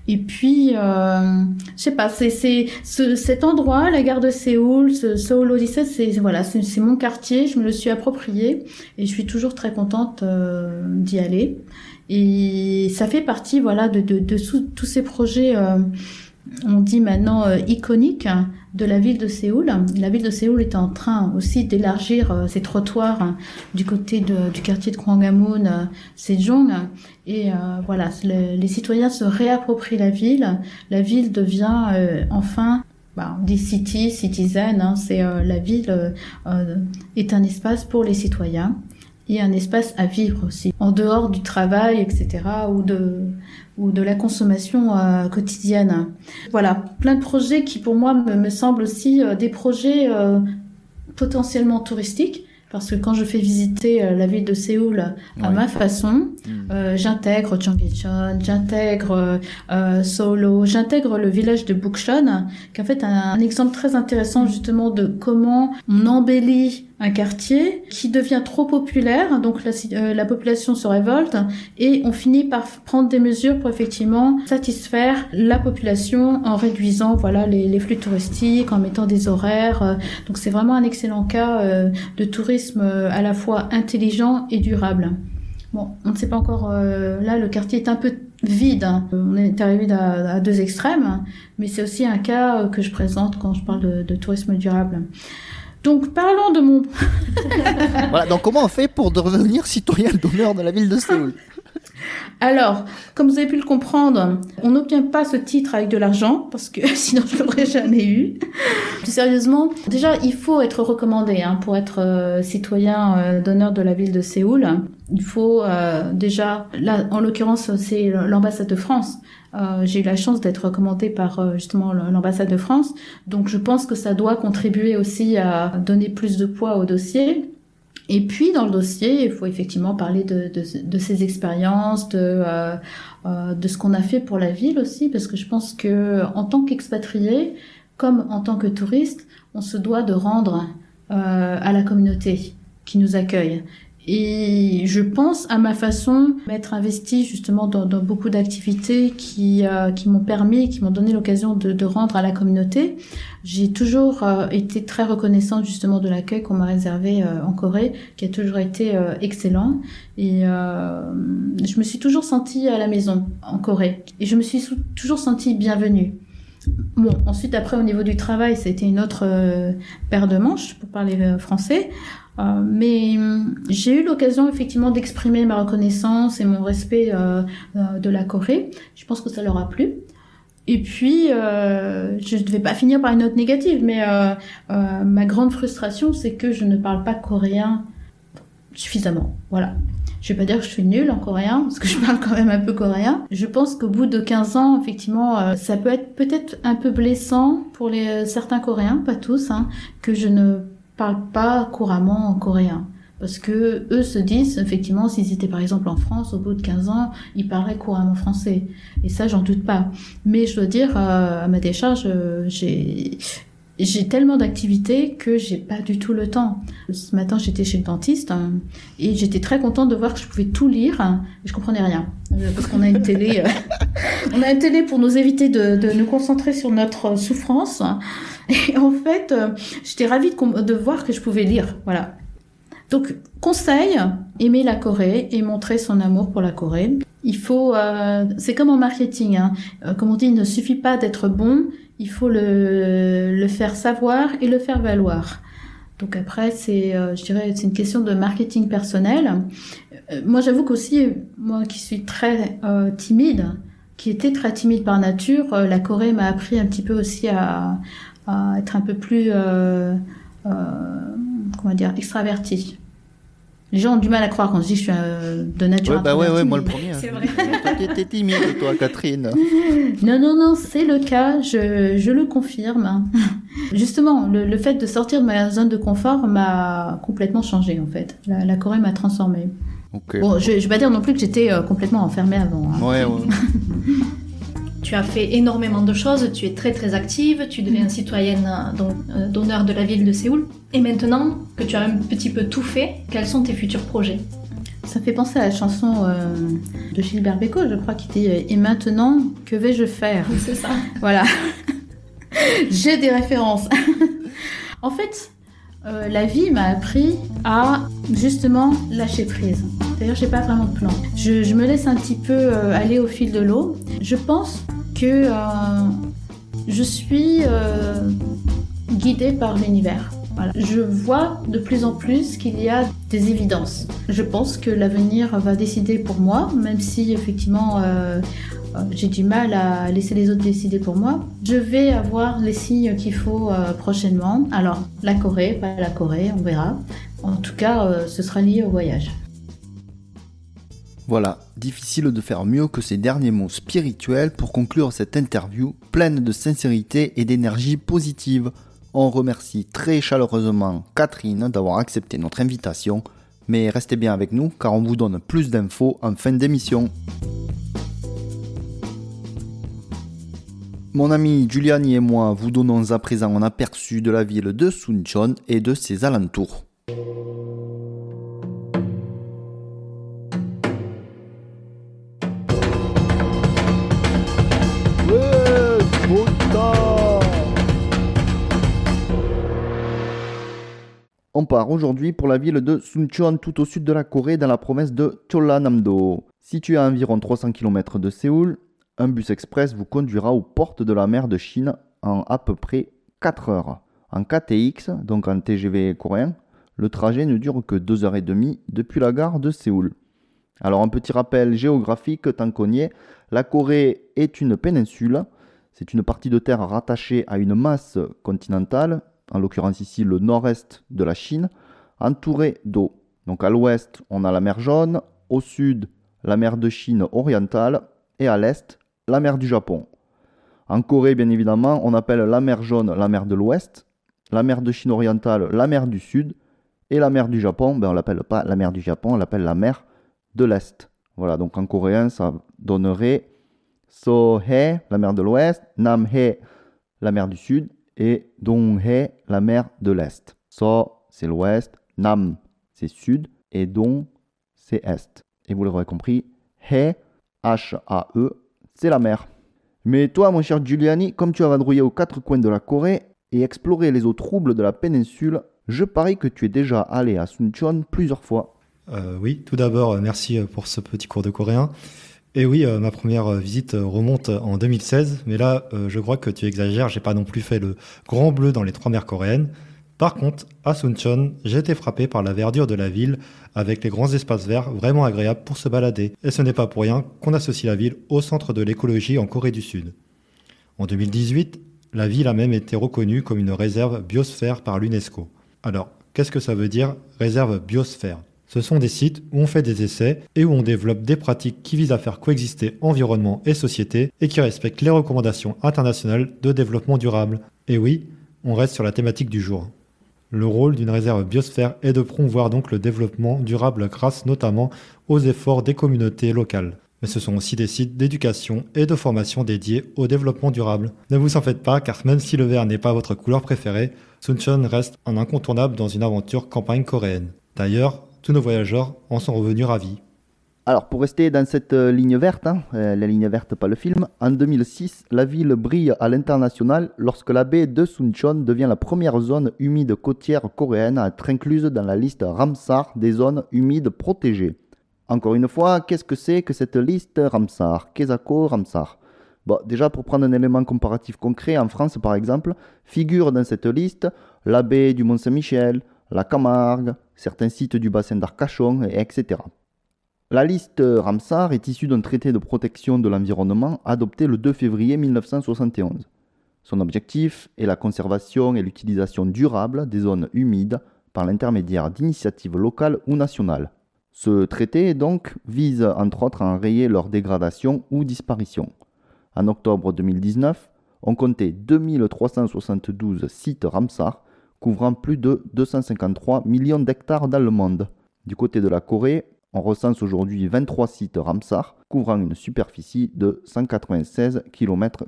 Et puis, euh, je sais pas, c'est c'est ce, cet endroit, la gare de Séoul, ce Seoul 17, c'est voilà, c'est mon quartier, je me le suis approprié et je suis toujours très contente euh, d'y aller. Et ça fait partie, voilà, de, de, tous ces projets, euh, on dit maintenant euh, iconiques de la ville de Séoul. La ville de Séoul est en train aussi d'élargir euh, ses trottoirs hein, du côté du quartier de Kwangamun, euh, Sejong. Et euh, voilà, le- les citoyens se réapproprient la ville. La ville devient euh, enfin, bah, on city, citizen, hein, c'est euh, la ville euh, euh, est un espace pour les citoyens et un espace à vivre aussi, en dehors du travail, etc., ou de ou de la consommation euh, quotidienne. Voilà, plein de projets qui pour moi me, me semblent aussi euh, des projets euh, potentiellement touristiques, parce que quand je fais visiter la ville de Séoul à ma façon, Mm. euh, j'intègre Cheonggyecheon, j'intègre Solo, j'intègre le village de Bukchon, qui est en fait un, un exemple très intéressant justement de comment on embellit un quartier qui devient trop populaire, donc la, euh, la population se révolte et on finit par prendre des mesures pour effectivement satisfaire la population en réduisant voilà les, flux touristiques, en mettant des horaires. euh, donc c'est vraiment un excellent cas euh, de tourisme à la fois intelligent et durable. Bon, on ne sait pas encore. là, le quartier est un peu vide. hein. On est arrivé à, deux extrêmes, mais c'est aussi un cas que je présente quand je parle de tourisme durable. Donc, parlons de mon. <laughs> Voilà, donc comment on fait pour devenir citoyen d'honneur de la ville de Séoul? Alors, comme vous avez pu le comprendre, on n'obtient pas ce titre avec de l'argent parce que <laughs> sinon je l'aurais jamais eu. Plus sérieusement, déjà il faut être recommandé hein, pour être euh, citoyen euh, d'honneur de la ville de Séoul. Il faut euh, déjà, là en l'occurrence c'est l'ambassade de France. Euh, J'ai eu la chance d'être recommandée par justement l'ambassade de France, donc je pense que ça doit contribuer aussi à donner plus de poids au dossier. Et puis dans le dossier, il faut effectivement parler de, de, de ses expériences, de, euh, euh, de ce qu'on a fait pour la ville aussi, parce que je pense que en tant qu'expatrié, comme en tant que touriste, on se doit de rendre euh, à la communauté qui nous accueille. Et je pense, à ma façon, m'être investi justement dans, dans beaucoup d'activités qui, euh, qui m'ont permis, qui m'ont donné l'occasion de, de rendre à la communauté. J'ai toujours euh, été très reconnaissante justement de l'accueil qu'on m'a réservé euh, en Corée, qui a toujours été euh, excellent. Et euh, je me suis toujours sentie à la maison en Corée. Et je me suis toujours sentie bienvenue. Bon, ensuite, après, au niveau du travail, été une autre euh, paire de manches, pour parler euh, français. Euh, mais hum, j'ai eu l'occasion effectivement d'exprimer ma reconnaissance et mon respect euh, euh, de la Corée. Je pense que ça leur a plu. Et puis, euh, je ne vais pas finir par une note négative, mais euh, euh, ma grande frustration, c'est que je ne parle pas coréen suffisamment. Voilà. Je vais pas dire que je suis nulle en coréen, parce que je parle quand même un peu coréen. Je pense qu'au bout de 15 ans, effectivement, euh, ça peut être peut-être un peu blessant pour euh, certains coréens, pas tous, hein, que je ne parle pas couramment en coréen. Parce que eux se disent, effectivement, s'ils étaient par exemple en France, au bout de 15 ans, ils parleraient couramment français. Et ça, j'en doute pas. Mais je dois dire, euh, à ma décharge, euh, j'ai j'ai tellement d'activités que j'ai pas du tout le temps. Ce matin, j'étais chez le dentiste hein, et j'étais très contente de voir que je pouvais tout lire. Hein, et je comprenais rien Euh, parce qu'on a une télé. euh, <laughs> on a une télé pour nous éviter de, de nous concentrer sur notre souffrance. <laughs> Et en fait, euh, j'étais ravie de, voir que je pouvais lire. Voilà. Donc, conseil, aimer la Corée et montrer son amour pour la Corée. Il faut, euh, c'est comme en marketing, hein. Euh, comme on dit, il ne suffit pas d'être bon, il faut le, le faire savoir et le faire valoir. Donc après, c'est, euh, je dirais, c'est une question de marketing personnel. Euh, moi, j'avoue qu'aussi, moi qui suis très euh, timide, qui était très timide par nature, la Corée m'a appris un petit peu aussi à, à être un peu plus, comment dire, extravertie. Les gens ont du mal à croire quand je dis que je suis euh, de nature Ouais, bah ouais, ouais, moi le premier. hein. C'est vrai. <laughs> Toi, t'es- timide, toi, Catherine. <laughs> Non, non, non, c'est le cas, je, je le confirme. <laughs> Justement, le, le fait de sortir de ma zone de confort m'a complètement changé en fait. La, la Corée m'a transformée. Ok. Bon, je, je vais pas dire non plus que j'étais euh, complètement enfermée avant. hein. Ouais, ouais. Tu as fait énormément de choses, tu es très très active, tu deviens citoyenne euh, euh, d'honneur de la ville de Séoul. Et maintenant que tu as un petit peu tout fait, quels sont tes futurs projets? Ça fait penser à la chanson euh, de Gilbert Bécaud, je crois, qui dit Et maintenant, que vais-je faire? C'est ça. Voilà. <laughs> J'ai des références. <laughs> en fait, euh, la vie m'a appris à justement lâcher prise. D'ailleurs, j'ai pas vraiment de plan. Je, me laisse un petit peu euh, aller au fil de l'eau. Je pense que euh, je suis guidée par l'univers. Voilà. Je vois de plus en plus qu'il y a des évidences. Je pense que l'avenir va décider pour moi, même si effectivement j'ai du mal à laisser les autres décider pour moi. Je vais avoir les signes qu'il faut euh, prochainement. Alors, la Corée, pas la Corée, on verra. En tout cas, euh, ce sera lié au voyage. Voilà, difficile de faire mieux que ces derniers mots spirituels pour conclure cette interview pleine de sincérité et d'énergie positive. On remercie très chaleureusement Catherine d'avoir accepté notre invitation, mais restez bien avec nous car on vous donne plus d'infos en fin d'émission. Mon ami Giuliani et moi vous donnons à présent un aperçu de la ville de Suncheon et de ses alentours. On part aujourd'hui pour la ville de Suncheon tout au sud de la Corée dans la province de Cholanamdo. Situé à environ 300 km de Séoul, un bus express vous conduira aux portes de la mer de Chine en à peu près 4 heures. En KTX, donc en TGV coréen, le trajet ne dure que 2h30 depuis la gare de Séoul. Alors un petit rappel géographique tant qu'on y est, la Corée est une péninsule, c'est une partie de terre rattachée à une masse continentale, en l'occurrence ici le nord-est de la Chine, entourée d'eau. Donc à l'ouest, on a la mer Jaune, au sud, la mer de Chine orientale, et à l'est, la mer du Japon. En Corée, bien évidemment, on appelle la mer Jaune la mer de l'ouest, la mer de Chine orientale la mer du sud, et la mer du Japon, ben on l'appelle pas la mer du Japon, on l'appelle la mer de l'Est. Voilà, donc en coréen, ça donnerait So-hae, la mer de l'Ouest, Nam-hae, la mer du Sud, et Dong-hae, la mer de l'Est. So, c'est l'Ouest, Nam, c'est Sud, et Dong, c'est Est. Et vous l'aurez compris, Hae, H-A-E, c'est la mer. Mais toi, mon cher Giuliani, comme tu as vadrouillé aux quatre coins de la Corée et exploré les eaux troubles de la péninsule, je parie que tu es déjà allé à Suncheon plusieurs fois. Euh, oui, tout d'abord, euh, merci euh, pour ce petit cours de coréen. Et oui, ma première visite remonte en 2016, mais là, je crois que tu exagères, j'ai pas non plus fait le grand bleu dans les trois mers coréennes. Par contre, j'ai été frappé par la verdure de la ville, avec les grands espaces verts vraiment agréables pour se balader. Et ce n'est pas pour rien qu'on associe la ville au centre de l'écologie en Corée du Sud. En 2018, la ville a même été reconnue comme une réserve biosphère par l'UNESCO. Alors, qu'est-ce que ça veut dire réserve biosphère? Ce sont des sites où on fait des essais et où on développe des pratiques qui visent à faire coexister environnement et société et qui respectent les recommandations internationales de développement durable. Et oui, on reste sur la thématique du jour. Le rôle d'une réserve biosphère est de promouvoir donc le développement durable grâce notamment aux efforts des communautés locales. Mais ce sont aussi des sites d'éducation et de formation dédiés au développement durable. Ne vous en faites pas car même si le vert n'est pas votre couleur préférée, Suncheon reste un incontournable dans une aventure campagne coréenne. D'ailleurs, tous nos voyageurs en sont revenus ravis. Alors, pour rester dans cette euh, ligne verte, hein, euh, la ligne verte, pas le film, en 2006, la ville brille à l'international lorsque la baie de Suncheon devient la première zone humide côtière coréenne à être incluse dans la liste Ramsar des zones humides protégées. Encore une fois, qu'est-ce que c'est que cette liste Ramsar? Kesako Ramsar Bon, déjà pour prendre un élément comparatif concret, en France par exemple, figurent dans cette liste la baie du Mont-Saint-Michel, la Camargue, certains sites du bassin d'Arcachon, etc. La liste Ramsar est issue d'un traité de protection de l'environnement adopté le 2 février 1971. Son objectif est la conservation et l'utilisation durable des zones humides par l'intermédiaire d'initiatives locales ou nationales. Ce traité donc vise entre autres à enrayer leur dégradation ou disparition. En octobre 2019, on comptait 2372 sites Ramsar couvrant plus de 253 millions d'hectares dans le monde. Du côté de la Corée, on recense aujourd'hui 23 sites Ramsar, couvrant une superficie de 196 km.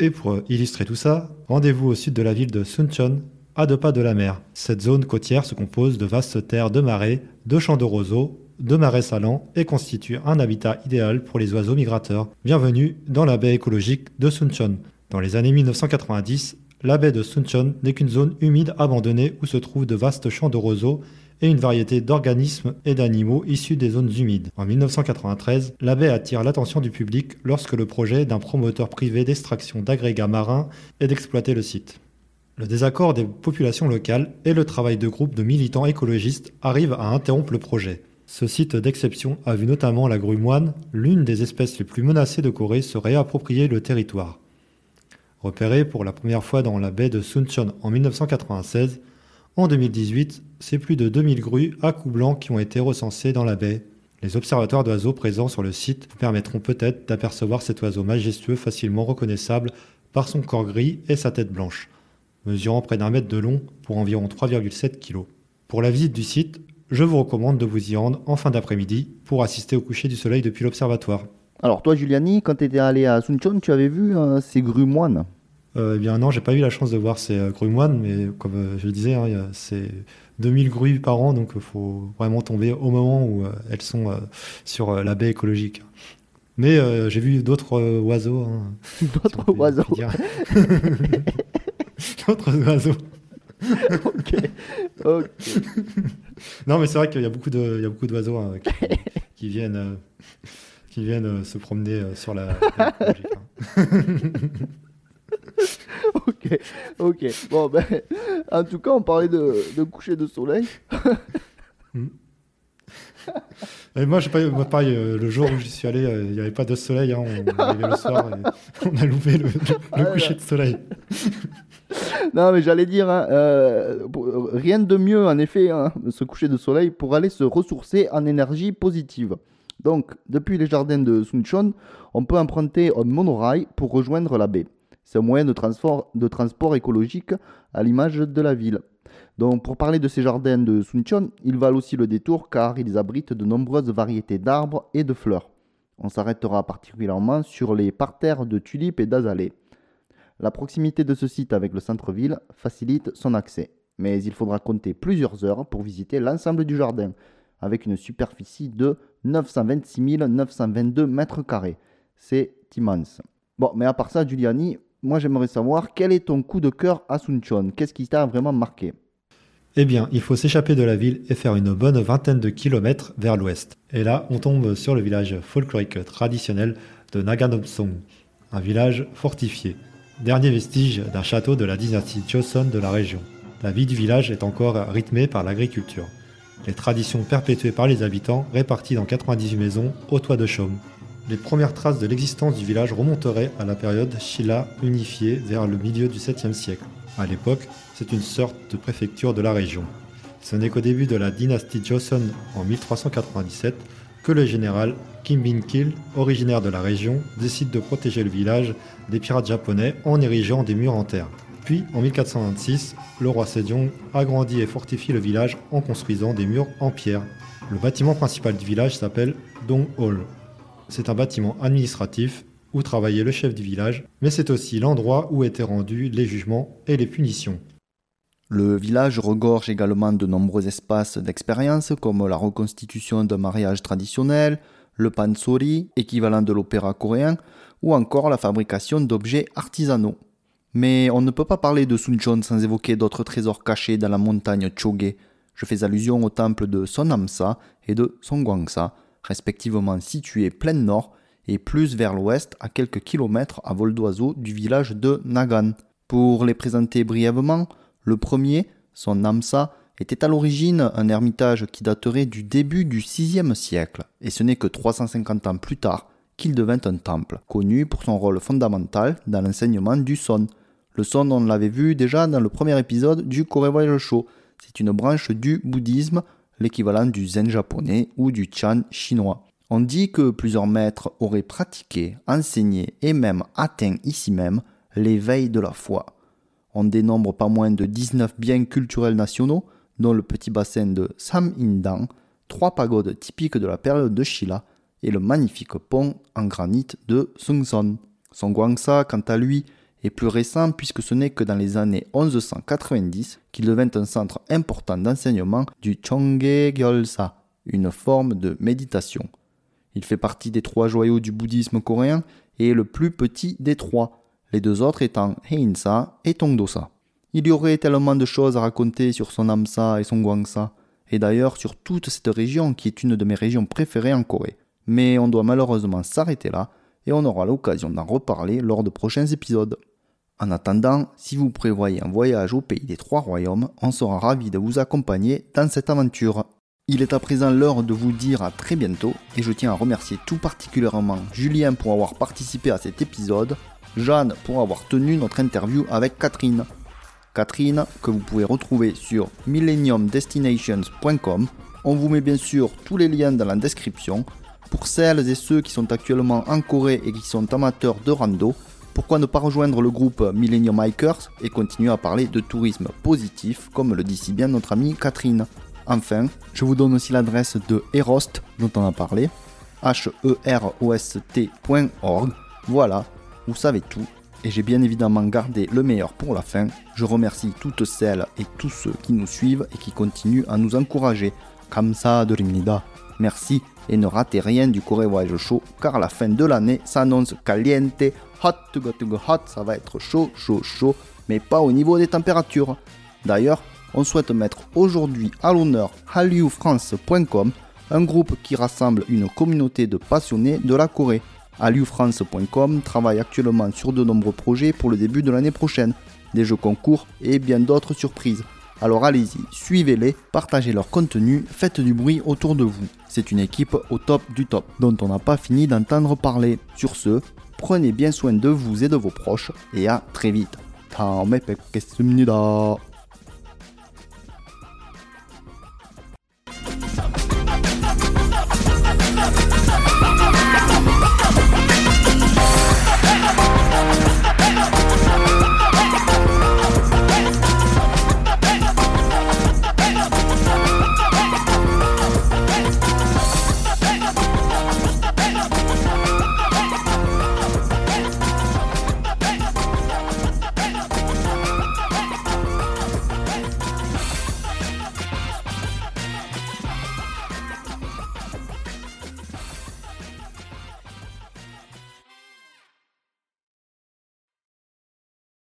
Et pour illustrer tout ça, rendez-vous au sud de la ville de Suncheon, à deux pas de la mer. Cette zone côtière se compose de vastes terres de marais, de champs de roseaux, de marais salants et constitue un habitat idéal pour les oiseaux migrateurs. Bienvenue dans la baie écologique de Suncheon. Dans les années 1990, la baie de Suncheon n'est qu'une zone humide abandonnée où se trouvent de vastes champs de roseaux et une variété d'organismes et d'animaux issus des zones humides. En 1993, la baie attire l'attention du public lorsque le projet d'un promoteur privé d'extraction d'agrégats marins est d'exploiter le site. Le désaccord des populations locales et le travail de groupes de militants écologistes arrivent à interrompre le projet. Ce site d'exception a vu notamment la grue moine, l'une des espèces les plus menacées de Corée, se réapproprier le territoire. Repérée pour la première fois dans la baie de Suncheon en 1996, en 2018, c'est plus de 2000 grues à cou blanc qui ont été recensées dans la baie. Les observateurs d'oiseaux présents sur le site vous permettront peut-être d'apercevoir cet oiseau majestueux facilement reconnaissable par son corps gris et sa tête blanche, mesurant près d'un mètre de long pour environ 3,7 kg. Pour la visite du site, je vous recommande de vous y rendre en fin d'après-midi pour assister au coucher du soleil depuis l'observatoire. Alors toi Giuliani, quand tu étais allé à Suncheon, tu avais vu euh, ces grues moines? Eh bien non, j'ai pas eu la chance de voir ces euh, grues moines, mais comme euh, je le disais, hein, c'est 2000 grues par an, donc il faut vraiment tomber au moment où elles sont sur la baie écologique. Mais j'ai vu d'autres oiseaux. Hein, <laughs> d'autres oiseaux <laughs> D'autres oiseaux. ok. <laughs> Non, mais c'est vrai qu'il y a beaucoup de, il y a beaucoup d'oiseaux hein, qui, viennent, qui viennent se promener sur la. Baie écologique, <laughs> ok, ok. Bon, ben, en tout cas, on parlait de, coucher de soleil. <laughs> Hmm. Et moi, pas, moi, pareil, euh, le jour où j'y suis allé, euh, il n'y avait pas de soleil. Hein, on arrivait le soir et <laughs> on a loupé le, ah, coucher de soleil. non, mais j'allais dire, hein, euh, rien de mieux, en effet, hein, ce coucher de soleil pour aller se ressourcer en énergie positive. Donc, depuis les jardins de Suncheon, on peut emprunter un monorail pour rejoindre la baie. C'est un moyen de transport, écologique à l'image de la ville. Donc pour parler de ces jardins de Suncheon, ils valent aussi le détour car ils abritent de nombreuses variétés d'arbres et de fleurs. On s'arrêtera particulièrement sur les parterres de tulipes et d'azalées. La proximité de ce site avec le centre-ville facilite son accès, mais il faudra compter plusieurs heures pour visiter l'ensemble du jardin, avec une superficie de 926 922 mètres carrés. C'est immense. Bon, mais à part ça, Giuliani, moi j'aimerais savoir quel est ton coup de cœur à Suncheon Qu'est-ce qui t'a vraiment marqué? Eh bien, il faut s'échapper de la ville et faire une bonne vingtaine de kilomètres vers l'ouest. Et là, on tombe sur le village folklorique traditionnel de Naganomsong, un village fortifié, dernier vestige d'un château de la dynastie Joseon de la région. La vie du village est encore rythmée par l'agriculture. Les traditions perpétuées par les habitants réparties dans 98 maisons au toit de chaume. Les premières traces de l'existence du village remonteraient à la période Shilla unifiée vers le milieu du 7e siècle. À l'époque, c'est une sorte de préfecture de la région. Ce n'est qu'au début de la dynastie Joseon en 1397 que le général Kim Bin-kil, originaire de la région, décide de protéger le village des pirates japonais en érigeant des murs en terre. Puis, en 1426, le roi Sejong agrandit et fortifie le village en construisant des murs en pierre. Le bâtiment principal du village s'appelle Dong Hall. C'est un bâtiment administratif où travaillait le chef du village, mais c'est aussi l'endroit où étaient rendus les jugements et les punitions. Le village regorge également de nombreux espaces d'expérience comme la reconstitution d'un mariage traditionnel, le pansori, équivalent de l'opéra coréen, ou encore la fabrication d'objets artisanaux. Mais on ne peut pas parler de Suncheon sans évoquer d'autres trésors cachés dans la montagne Choge. Je fais allusion au temple de Sonamsa et de Songwangsa, respectivement situés plein nord et plus vers l'ouest à quelques kilomètres à vol d'oiseau du village de Nagan. Pour les présenter brièvement, le premier, Sonamsa, était à l'origine un ermitage qui daterait du début du VIe siècle, et ce n'est que 350 ans plus tard qu'il devint un temple, connu pour son rôle fondamental dans l'enseignement du son. Le son, on l'avait vu déjà dans le premier épisode du Korewai Show. C'est une branche du bouddhisme, l'équivalent du zen japonais ou du chan chinois. On dit que plusieurs maîtres auraient pratiqué, enseigné et même atteint ici même l'éveil de la foi. On dénombre pas moins de 19 biens culturels nationaux, dont le petit bassin de Sam-Indang, trois pagodes typiques de la période de Shilla et le magnifique pont en granit de Sungson. Songwangsa, quant à lui, est plus récent puisque ce n'est que dans les années 1190 qu'il devint un centre important d'enseignement du Chongge Gyolsa, une forme de méditation. Il fait partie des trois joyaux du bouddhisme coréen et est le plus petit des trois, les deux autres étant Heinsa et Tongdosa. Il y aurait tellement de choses à raconter sur son Amsa et son Gwangsa, et d'ailleurs sur toute cette région qui est une de mes régions préférées en Corée. Mais on doit malheureusement s'arrêter là, et on aura l'occasion d'en reparler lors de prochains épisodes. En attendant, si vous prévoyez un voyage au pays des trois royaumes, on sera ravi de vous accompagner dans cette aventure. Il est à présent l'heure de vous dire à très bientôt et je tiens à remercier tout particulièrement Julien pour avoir participé à cet épisode, Jeanne pour avoir tenu notre interview avec Catherine. Catherine que vous pouvez retrouver sur millenniumdestinations.com. On vous met bien sûr tous les liens dans la description. Pour celles et ceux qui sont actuellement en Corée et qui sont amateurs de rando, pourquoi ne pas rejoindre le groupe Millennium Hikers et continuer à parler de tourisme positif comme le dit si bien notre amie Catherine? Enfin, je vous donne aussi l'adresse de Erost dont on a parlé, h-e-r-o-s-t.org. Voilà, vous savez tout. Et j'ai bien évidemment gardé le meilleur pour la fin. Je remercie toutes celles et tous ceux qui nous suivent et qui continuent à nous encourager. Kamsa Rimnida. Merci et ne ratez rien du Corée Voyage Show car la fin de l'année s'annonce caliente, hot, hot, hot, ça va être chaud, chaud, chaud, mais pas au niveau des températures. D'ailleurs, on souhaite mettre aujourd'hui à l'honneur HallYouFrance.com, un groupe qui rassemble une communauté de passionnés de la Corée. HallYouFrance.com travaille actuellement sur de nombreux projets pour le début de l'année prochaine, des jeux concours et bien d'autres surprises. Alors allez-y, suivez-les, partagez leur contenu, faites du bruit autour de vous. C'est une équipe au top du top, dont on n'a pas fini d'entendre parler. Sur ce, prenez bien soin de vous et de vos proches, et à très vite.